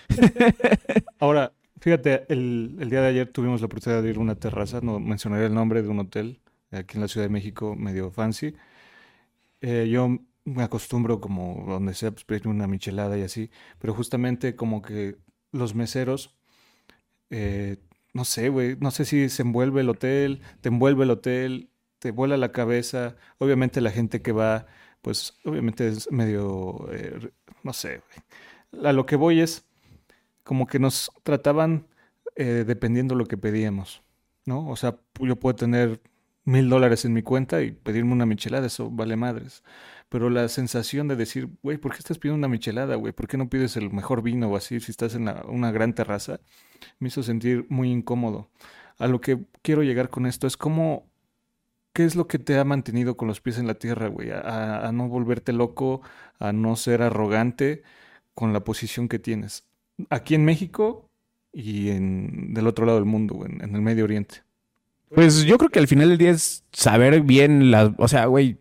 (laughs) Ahora, fíjate, el, día de ayer tuvimos la oportunidad de ir a una terraza, no mencionaré el nombre de un hotel aquí en la Ciudad de México, medio fancy. Eh, yo me acostumbro como donde sea, pues pedir una michelada y así, pero justamente como que los meseros eh, no sé, güey, no sé si se envuelve el hotel, te envuelve el hotel, te vuela la cabeza. Obviamente la gente que va, pues obviamente es medio, eh, no sé, güey. A lo que voy es como que nos trataban eh, dependiendo lo que pedíamos, ¿no? O sea, yo puedo tener mil dólares en mi cuenta y pedirme una michelada, eso vale madres. Pero la sensación de decir, güey, ¿por qué estás pidiendo una michelada, güey? ¿Por qué no pides el mejor vino o así si estás en una gran terraza? Me hizo sentir muy incómodo. A lo que quiero llegar con esto es cómo, ¿qué es lo que te ha mantenido con los pies en la tierra, güey? A, no volverte loco, a no ser arrogante con la posición que tienes. Aquí en México y en, del otro lado del mundo, en, en el Medio Oriente. Pues yo creo que al final del día es saber bien las, o sea, güey,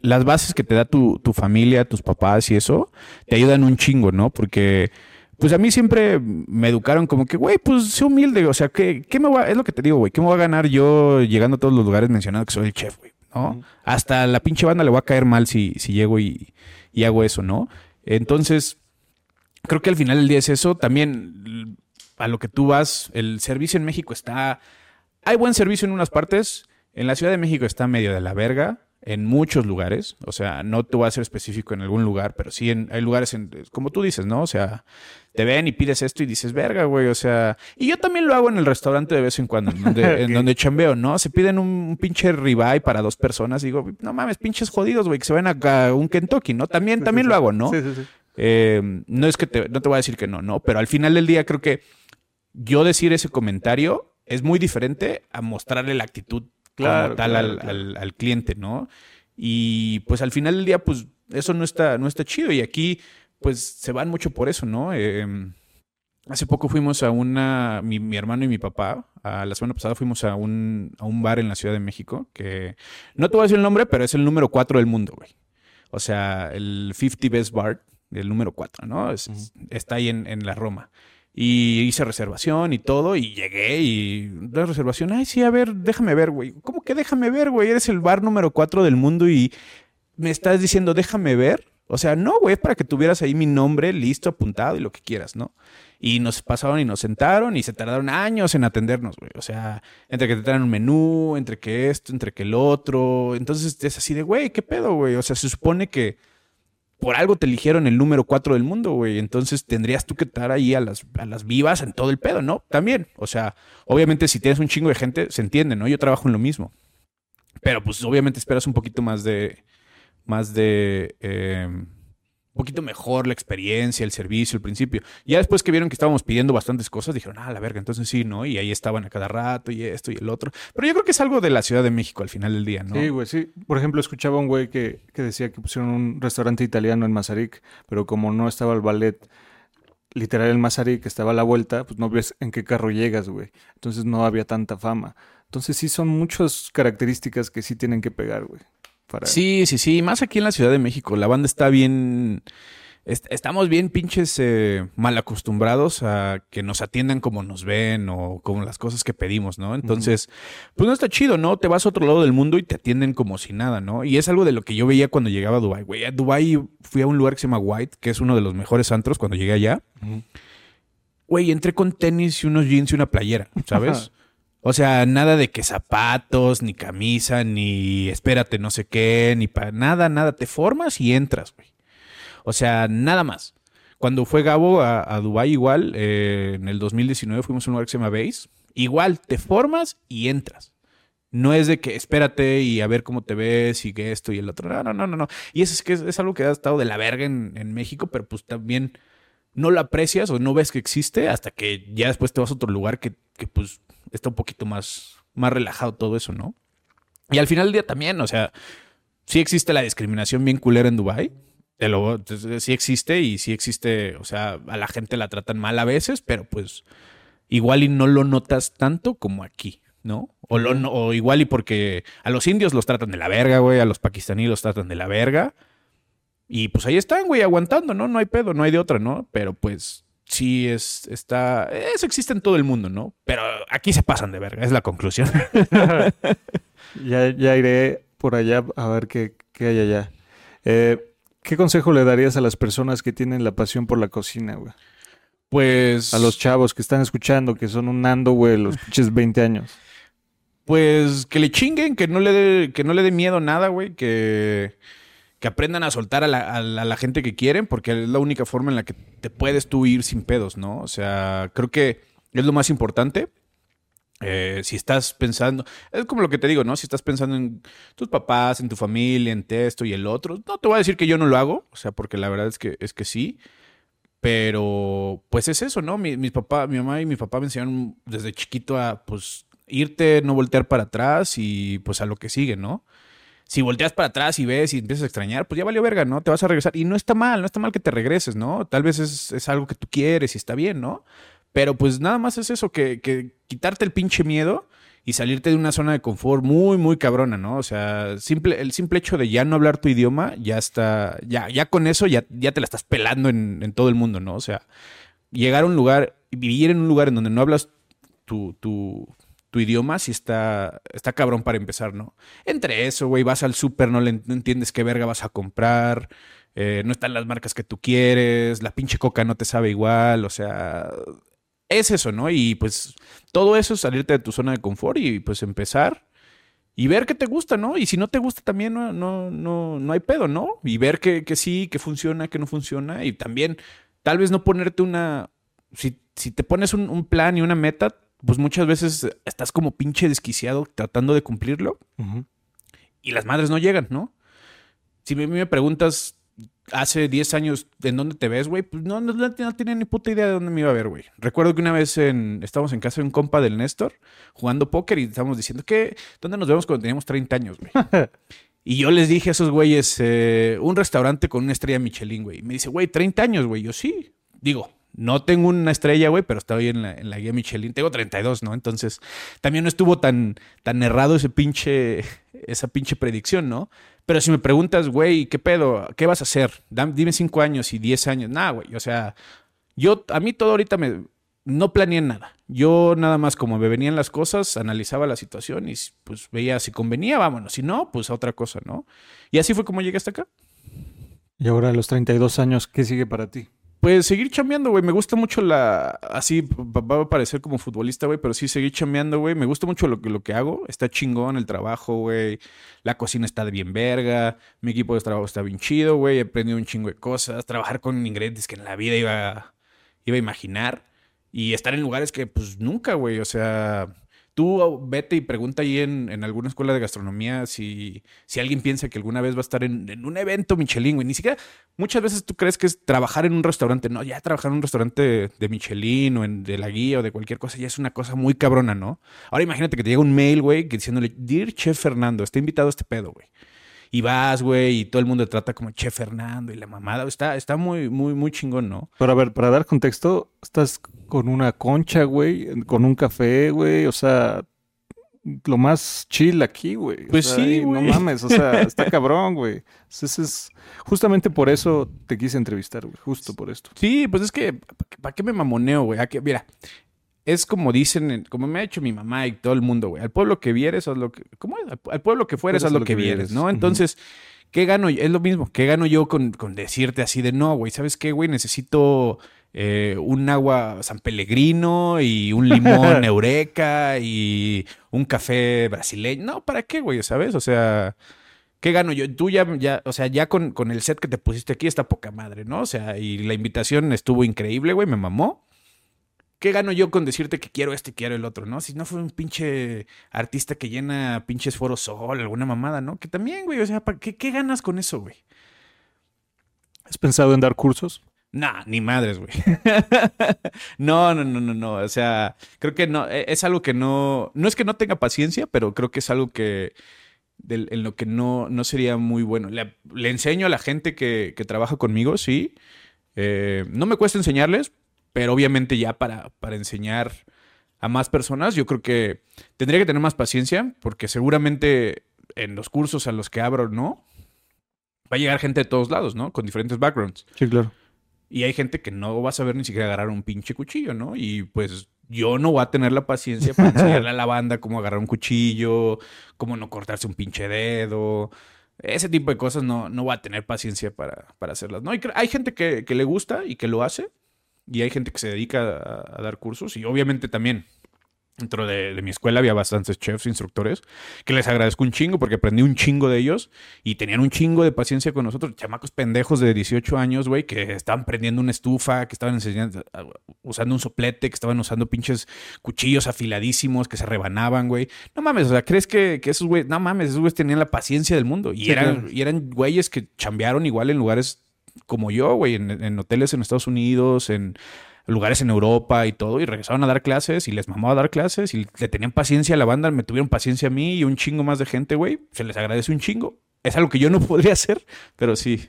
las bases que te da tu, tu, familia, tus papás y eso, te ayudan un chingo, ¿no? Porque, pues a mí siempre me educaron como que, güey, pues sé humilde, o sea, ¿qué, qué me va, es lo que te digo, güey, ¿qué me voy a ganar yo llegando a todos los lugares mencionando que soy el chef, güey? ¿No? Hasta la pinche banda le va a caer mal si, si llego y, y hago eso, ¿no? Entonces, creo que al final del día es eso. También a lo que tú vas, el servicio en México está hay buen servicio en unas partes. En la Ciudad de México está medio de la verga. En muchos lugares. O sea, no te voy a ser específico en algún lugar, pero sí en, hay lugares en, como tú dices, ¿no? O sea, te ven y pides esto y dices, verga, güey. O sea, y yo también lo hago en el restaurante de vez en cuando, en donde, (laughs) en donde chambeo, ¿no? Se piden un, pinche ribeye para dos personas. Y digo, no mames, pinches jodidos, güey, que se ven a, un Kentucky, ¿no? También, también lo hago, ¿no? Sí, sí, sí. Eh, no es que te, no te voy a decir que no, ¿no? Pero al final del día creo que yo decir ese comentario es muy diferente a mostrarle la actitud claro, tal al, cliente, ¿no? Y pues al final del día, pues eso no está, no está chido. Y aquí, pues se van mucho por eso, ¿no? Em, hace poco fuimos a una, mi, hermano y mi papá, a la semana pasada fuimos a un, a un bar en la Ciudad de México, que no te voy a decir el nombre, pero es el número 4 del mundo, güey. O sea, el 50 Best Bar, el número 4, ¿no? Está ahí en, en la Roma. Y hice reservación y todo, y llegué y la reservación, ay, sí, a ver, déjame ver, güey. ¿Cómo que déjame ver, güey? Eres el bar número cuatro del mundo y me estás diciendo, déjame ver. O sea, no, güey, para que tuvieras ahí mi nombre listo, apuntado y lo que quieras, ¿no? Y nos pasaron y nos sentaron y se tardaron años en atendernos, güey. O sea, entre que te traen un menú, entre que esto, entre que el otro. Entonces es así de, güey, ¿qué pedo, güey? O sea, se supone que por algo te eligieron el número 4 del mundo, güey. Entonces tendrías tú que estar ahí a las, a las vivas en todo el pedo, ¿no? También. O sea, obviamente si tienes un chingo de gente, se entiende, ¿no? Yo trabajo en lo mismo. Pero pues obviamente esperas un poquito más de. Más de. Eh, poquito mejor la experiencia, el servicio, el principio. Ya después que vieron que estábamos pidiendo bastantes cosas, dijeron, ah, la verga, entonces sí, ¿no? Y ahí estaban a cada rato y esto y el otro. Pero yo creo que es algo de la Ciudad de México al final del día, ¿no? Sí, güey, sí. Por ejemplo, escuchaba un güey que, que decía que pusieron un restaurante italiano en Mazarik, pero como no estaba el ballet literal en Mazarik, que estaba a la vuelta, pues no ves en qué carro llegas, güey. Entonces no había tanta fama. Entonces sí son muchas características que sí tienen que pegar, güey. Sí, sí, sí. Más aquí en la Ciudad de México. La banda está bien. estamos bien pinches eh, mal acostumbrados a que nos atiendan como nos ven o como las cosas que pedimos, ¿no? Entonces, pues no está chido, ¿no? Te vas a otro lado del mundo y te atienden como si nada, ¿no? Y es algo de lo que yo veía cuando llegaba a Dubai, güey. A Dubai fui a un lugar que se llama White, que es uno de los mejores antros cuando llegué allá. Güey, entré con tenis y unos jeans y una playera, ¿sabes? (laughs) O sea, nada de que zapatos, ni camisa, ni espérate no sé qué, ni para nada, nada. Te formas y entras, güey. O sea, nada más. Cuando fue Gabo a, a Dubái igual, eh, en el 2019 fuimos a un lugar que se llama Base. Igual, te formas y entras. No es de que espérate y a ver cómo te ves y que esto y el otro. No, no, no, no. Y eso es que es, algo que ha estado de la verga en, en México, pero pues también no lo aprecias o no ves que existe hasta que ya después te vas a otro lugar que, que pues está un poquito más, más relajado todo eso, ¿no? Y al final del día también, o sea, sí existe la discriminación bien culera en Dubai. Lo, sí existe y sí existe, o sea, a la gente la tratan mal a veces, pero pues igual y no lo notas tanto como aquí, ¿no? O, lo, o igual y porque a los indios los tratan de la verga, güey, a los pakistaníes los tratan de la verga. Y pues ahí están, güey, aguantando, ¿no? No hay pedo, no hay de otra, ¿no? Pero pues sí es, está, eso existe en todo el mundo, ¿no? Pero aquí se pasan de verga, es la conclusión. (laughs) (laughs) ya, ya iré por allá a ver qué, qué hay allá. Eh, ¿Qué consejo le darías a las personas que tienen la pasión por la cocina, güey? Pues. A los chavos que están escuchando, que son un Nando, güey, los pinches 20 años. Pues que le chinguen, que no le dé, que no le dé miedo nada, güey, que, que aprendan a soltar a la, gente que quieren, porque es la única forma en la que te puedes tú ir sin pedos, ¿no? O sea, creo que es lo más importante. Eh, si estás pensando, es como lo que te digo, ¿no? Si estás pensando en tus papás, en tu familia, en esto y el otro, no te voy a decir que yo no lo hago, o sea, porque la verdad es que, es que sí. Pero, pues es eso, ¿no? Mi, mis papá, mi mamá y mi papá me enseñaron desde chiquito a, pues, irte, no voltear para atrás y, pues, a lo que sigue, ¿no? Si volteas para atrás y ves y empiezas a extrañar, pues ya valió verga, ¿no? Te vas a regresar. Y no está mal, no está mal que te regreses, ¿no? Tal vez es, es algo que tú quieres y está bien, ¿no? Pero pues nada más es eso, que, que quitarte el pinche miedo y salirte de una zona de confort muy, muy cabrona, ¿no? O sea, simple, el simple hecho de ya no hablar tu idioma, ya está, ya, ya con eso ya, ya te la estás pelando en, en todo el mundo, ¿no? O sea, llegar a un lugar, vivir en un lugar en donde no hablas tu, tu, tu idioma, sí está, está cabrón para empezar, ¿no? Entre eso, güey, vas al súper, no, le- entiendes qué verga vas a comprar, eh, no están las marcas que tú quieres, la pinche coca no te sabe igual, o sea, es eso, ¿no? Y pues todo eso es salirte de tu zona de confort y pues empezar y ver qué te gusta, ¿no? Y si no te gusta también no, no, no, no hay pedo, ¿no? Y ver que, que sí, que funciona, que no funciona y también tal vez no ponerte una... Si, si te pones un plan y una meta, pues muchas veces estás como pinche desquiciado tratando de cumplirlo y las madres no llegan, ¿no? Si a mí me preguntas hace 10 años en dónde te ves, güey, pues no, no, no tenía ni puta idea de dónde me iba a ver, güey. Recuerdo que una vez en, estábamos en casa de un compa del Néstor jugando póker y estábamos diciendo que, ¿dónde nos vemos cuando teníamos 30 años, güey? (laughs) Y yo les dije a esos güeyes, eh, un restaurante con una estrella Michelin, güey. Y me dice, güey, 30 años, güey. Yo sí. Digo, no tengo una estrella, güey, pero estoy en la, en la guía Michelin. Tengo 32, ¿no? Entonces, también no estuvo tan, tan errado ese pinche, esa pinche predicción, ¿no? Pero si me preguntas, güey, ¿qué pedo? ¿Qué vas a hacer? Dime 5 años y 10 años. Nah, güey. O sea, yo, a mí todo ahorita me, no planeé nada. Yo nada más como me venían las cosas, analizaba la situación y pues veía si convenía, vámonos. Si no, pues a otra cosa, ¿no? Y así fue como llegué hasta acá. Y ahora a los 32 años, ¿qué sigue para ti? Pues seguir chambeando, güey. Me gusta mucho la. Así va a parecer como futbolista, güey, pero sí seguir chambeando, güey. Me gusta mucho lo que, lo que hago. Está chingón el trabajo, güey. La cocina está de bien verga. Mi equipo de trabajo está bien chido, güey. He aprendido un chingo de cosas. Trabajar con ingredientes que en la vida iba, iba a imaginar. Y estar en lugares que, pues, nunca, güey. O sea, tú vete y pregunta ahí en, en alguna escuela de gastronomía si, si alguien piensa que alguna vez va a estar en, en un evento Michelin, güey. Ni siquiera muchas veces tú crees que es trabajar en un restaurante. No, ya trabajar en un restaurante de, Michelin o en, de la guía o de cualquier cosa ya es una cosa muy cabrona, ¿no? Ahora imagínate que te llega un mail, güey, diciéndole, Dear Chef Fernando, está invitado a este pedo, güey. Y vas, güey, y todo el mundo te trata como Chef Fernando y la mamada. Está, está muy, muy, muy chingón, ¿no? Pero a ver, para dar contexto, estás con una concha, güey, con un café, güey, o sea, lo más chill aquí, güey. O Pues sea, sí, y No güey. mames, o sea, está (laughs) cabrón, güey. Entonces es justamente por eso te quise entrevistar, güey, justo por esto. Sí, pues es que, ¿para qué me mamoneo, güey? Mira, es como dicen, en- como me ha hecho mi mamá y todo el mundo, güey. Al pueblo que vieres, haz lo que. ¿Cómo es? Al- pueblo que fueres, haz lo que vieres, ¿no? Entonces, ¿qué gano? yo? Es lo mismo. ¿Qué gano yo con, con decirte así de no, güey? ¿Sabes qué, güey? Necesito eh, un agua San Pellegrino y un limón (laughs) Eureka y un café brasileño. No, ¿para qué, güey? ¿Sabes? O sea. ¿Qué gano yo? Tú ya, ya o sea, ya con, con el set que te pusiste aquí está poca madre, ¿no? O sea, y la invitación estuvo increíble, güey, me mamó. ¿Qué gano yo con decirte que quiero este y quiero el otro, no? Si no fue un pinche artista que llena pinches foros sol, alguna mamada, ¿no? Que también, güey, o sea, ¿para qué, ¿qué ganas con eso, güey? ¿Has pensado en dar cursos? Nah, ni madres, güey. (laughs) no, no, no, no, no. O sea, creo que no, e- es algo que no, no es que no tenga paciencia, pero creo que es algo que, del- en lo que no, no sería muy bueno. Le, le enseño a la gente que, que trabaja conmigo, sí. Eh, no me cuesta enseñarles, pero obviamente ya para, para enseñar a más personas, yo creo que tendría que tener más paciencia, porque seguramente en los cursos a los que abro, ¿no? Va a llegar gente de todos lados, ¿no? Con diferentes backgrounds. Sí, claro. Y hay gente que no va a saber ni siquiera agarrar un pinche cuchillo, ¿no? Y pues yo no voy a tener la paciencia para (laughs) enseñarle a la banda cómo agarrar un cuchillo, cómo no cortarse un pinche dedo. Ese tipo de cosas no, no voy a tener paciencia para, para hacerlas, ¿no? Y hay gente que, que le gusta y que lo hace. Y hay gente que se dedica a, a dar cursos y obviamente también dentro de, de mi escuela había bastantes chefs, instructores, que les agradezco un chingo porque aprendí un chingo de ellos y tenían un chingo de paciencia con nosotros, chamacos pendejos de 18 años, güey, que estaban prendiendo una estufa, que estaban enseñando, usando un soplete, que estaban usando pinches cuchillos afiladísimos, que se rebanaban, güey. No mames, o sea, ¿crees que, que esos güeyes, no mames, esos güeyes tenían la paciencia del mundo y, Sí, eran, claro. y eran güeyes que chambearon igual en lugares como yo, güey, en, hoteles en Estados Unidos, en lugares en Europa y todo, y regresaron a dar clases y les mamaba dar clases y le tenían paciencia a la banda, me tuvieron paciencia a mí y un chingo más de gente, güey. Se les agradece un chingo. Es algo que yo no (laughs) podría hacer, pero sí.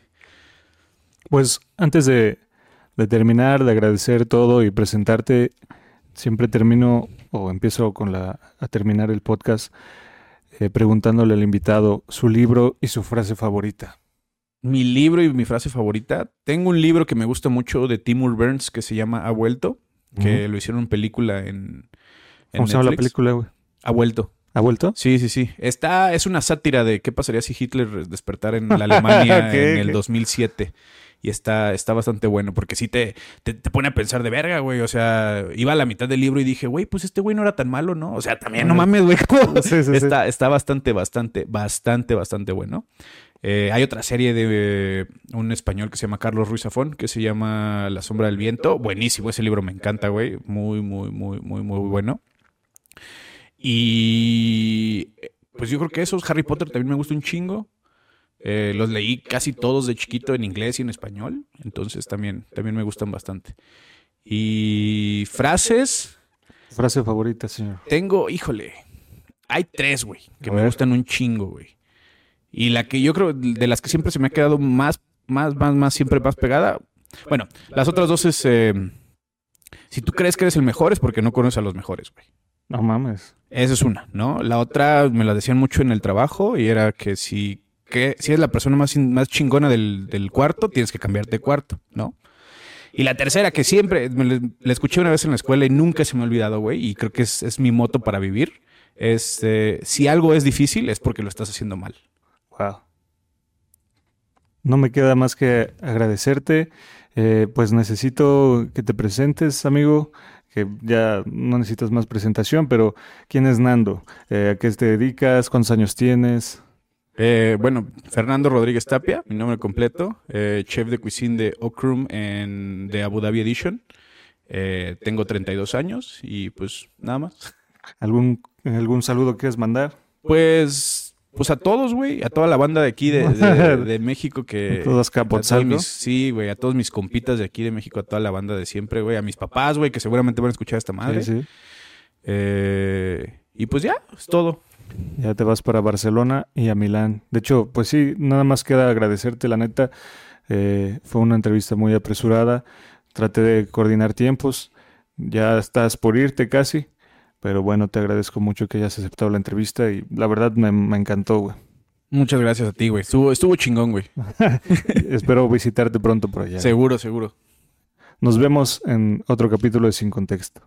Pues antes de, de terminar, de agradecer todo y presentarte, siempre termino o empiezo con la a terminar el podcast eh, preguntándole al invitado su libro y su frase favorita. Mi libro y mi frase favorita. Tengo un libro que me gusta mucho de Timur Burns que se llama Ha vuelto, que lo hicieron en película en, en ¿Cómo se llama la película, güey? Ha vuelto. ¿Ha vuelto? Sí, sí, sí. Está, es una sátira de qué pasaría si Hitler despertara en la Alemania (laughs) en el ok. 2007. Y está, está bastante bueno porque sí te, te, te pone a pensar de verga, güey. O sea, iba a la mitad del libro y dije, güey, pues este güey no era tan malo, ¿no? O sea, también no mames, güey. está, está bastante, bastante, bastante, bastante bueno. Eh, hay otra serie de eh, un español que se llama Carlos Ruiz Zafón, que se llama La sombra del viento. Buenísimo, ese libro me encanta, güey. Muy, muy, muy, muy, muy bueno. Y pues yo creo que esos, Harry Potter también me gusta un chingo. Eh, los leí casi todos de chiquito en inglés y en español. Entonces también, también me gustan bastante. Y frases, Frase favorita, señor. tengo, híjole, hay tres, güey, que me gustan un chingo, güey. Y la que yo creo, de las que siempre se me ha quedado más, más, más, más, siempre más pegada. Bueno, las otras dos es, eh, si tú crees que eres el mejor es porque no conoces a los mejores, güey. No mames. Esa es una, ¿no? La otra me la decían mucho en el trabajo y era que si, que, si eres la persona más, más chingona del, del cuarto, tienes que cambiarte de cuarto, ¿no? Y la tercera, que siempre, la escuché una vez en la escuela y nunca se me ha olvidado, güey, y creo que es, es mi moto para vivir, es, eh, si algo es difícil es porque lo estás haciendo mal. Wow. No me queda más que agradecerte. Eh, pues necesito que te presentes, amigo, que ya no necesitas más presentación, pero ¿quién es Nando? Eh, ¿A qué te dedicas? ¿Cuántos años tienes? Eh, bueno, Fernando Rodríguez Tapia, mi nombre completo, eh, chef de cuisine de Okrum en, de Abu Dhabi Edition. Tengo 32 años y pues nada más. ¿Algún, algún saludo quieres mandar? Pues, pues a todos, güey, a toda la banda de aquí de, de- (laughs) de México que... Todos a todos Capotzalco. mis- sí, güey, a todos mis compitas de aquí de México, a toda la banda de siempre, güey, a mis papás, güey, que seguramente van a escuchar esta madre. Sí, sí. Eh, y pues ya, es todo. Ya te vas para Barcelona y a Milán. De hecho, pues sí, nada más queda agradecerte, la neta. Eh, fue una entrevista muy apresurada. Traté de coordinar tiempos. Ya estás por irte casi. Pero bueno, te agradezco mucho que hayas aceptado la entrevista y la verdad me, me encantó, güey. Muchas gracias a ti, güey. Estuvo, estuvo chingón, güey. (laughs) Espero visitarte pronto por allá. Seguro, seguro. Nos vemos en otro capítulo de Sin Contexto.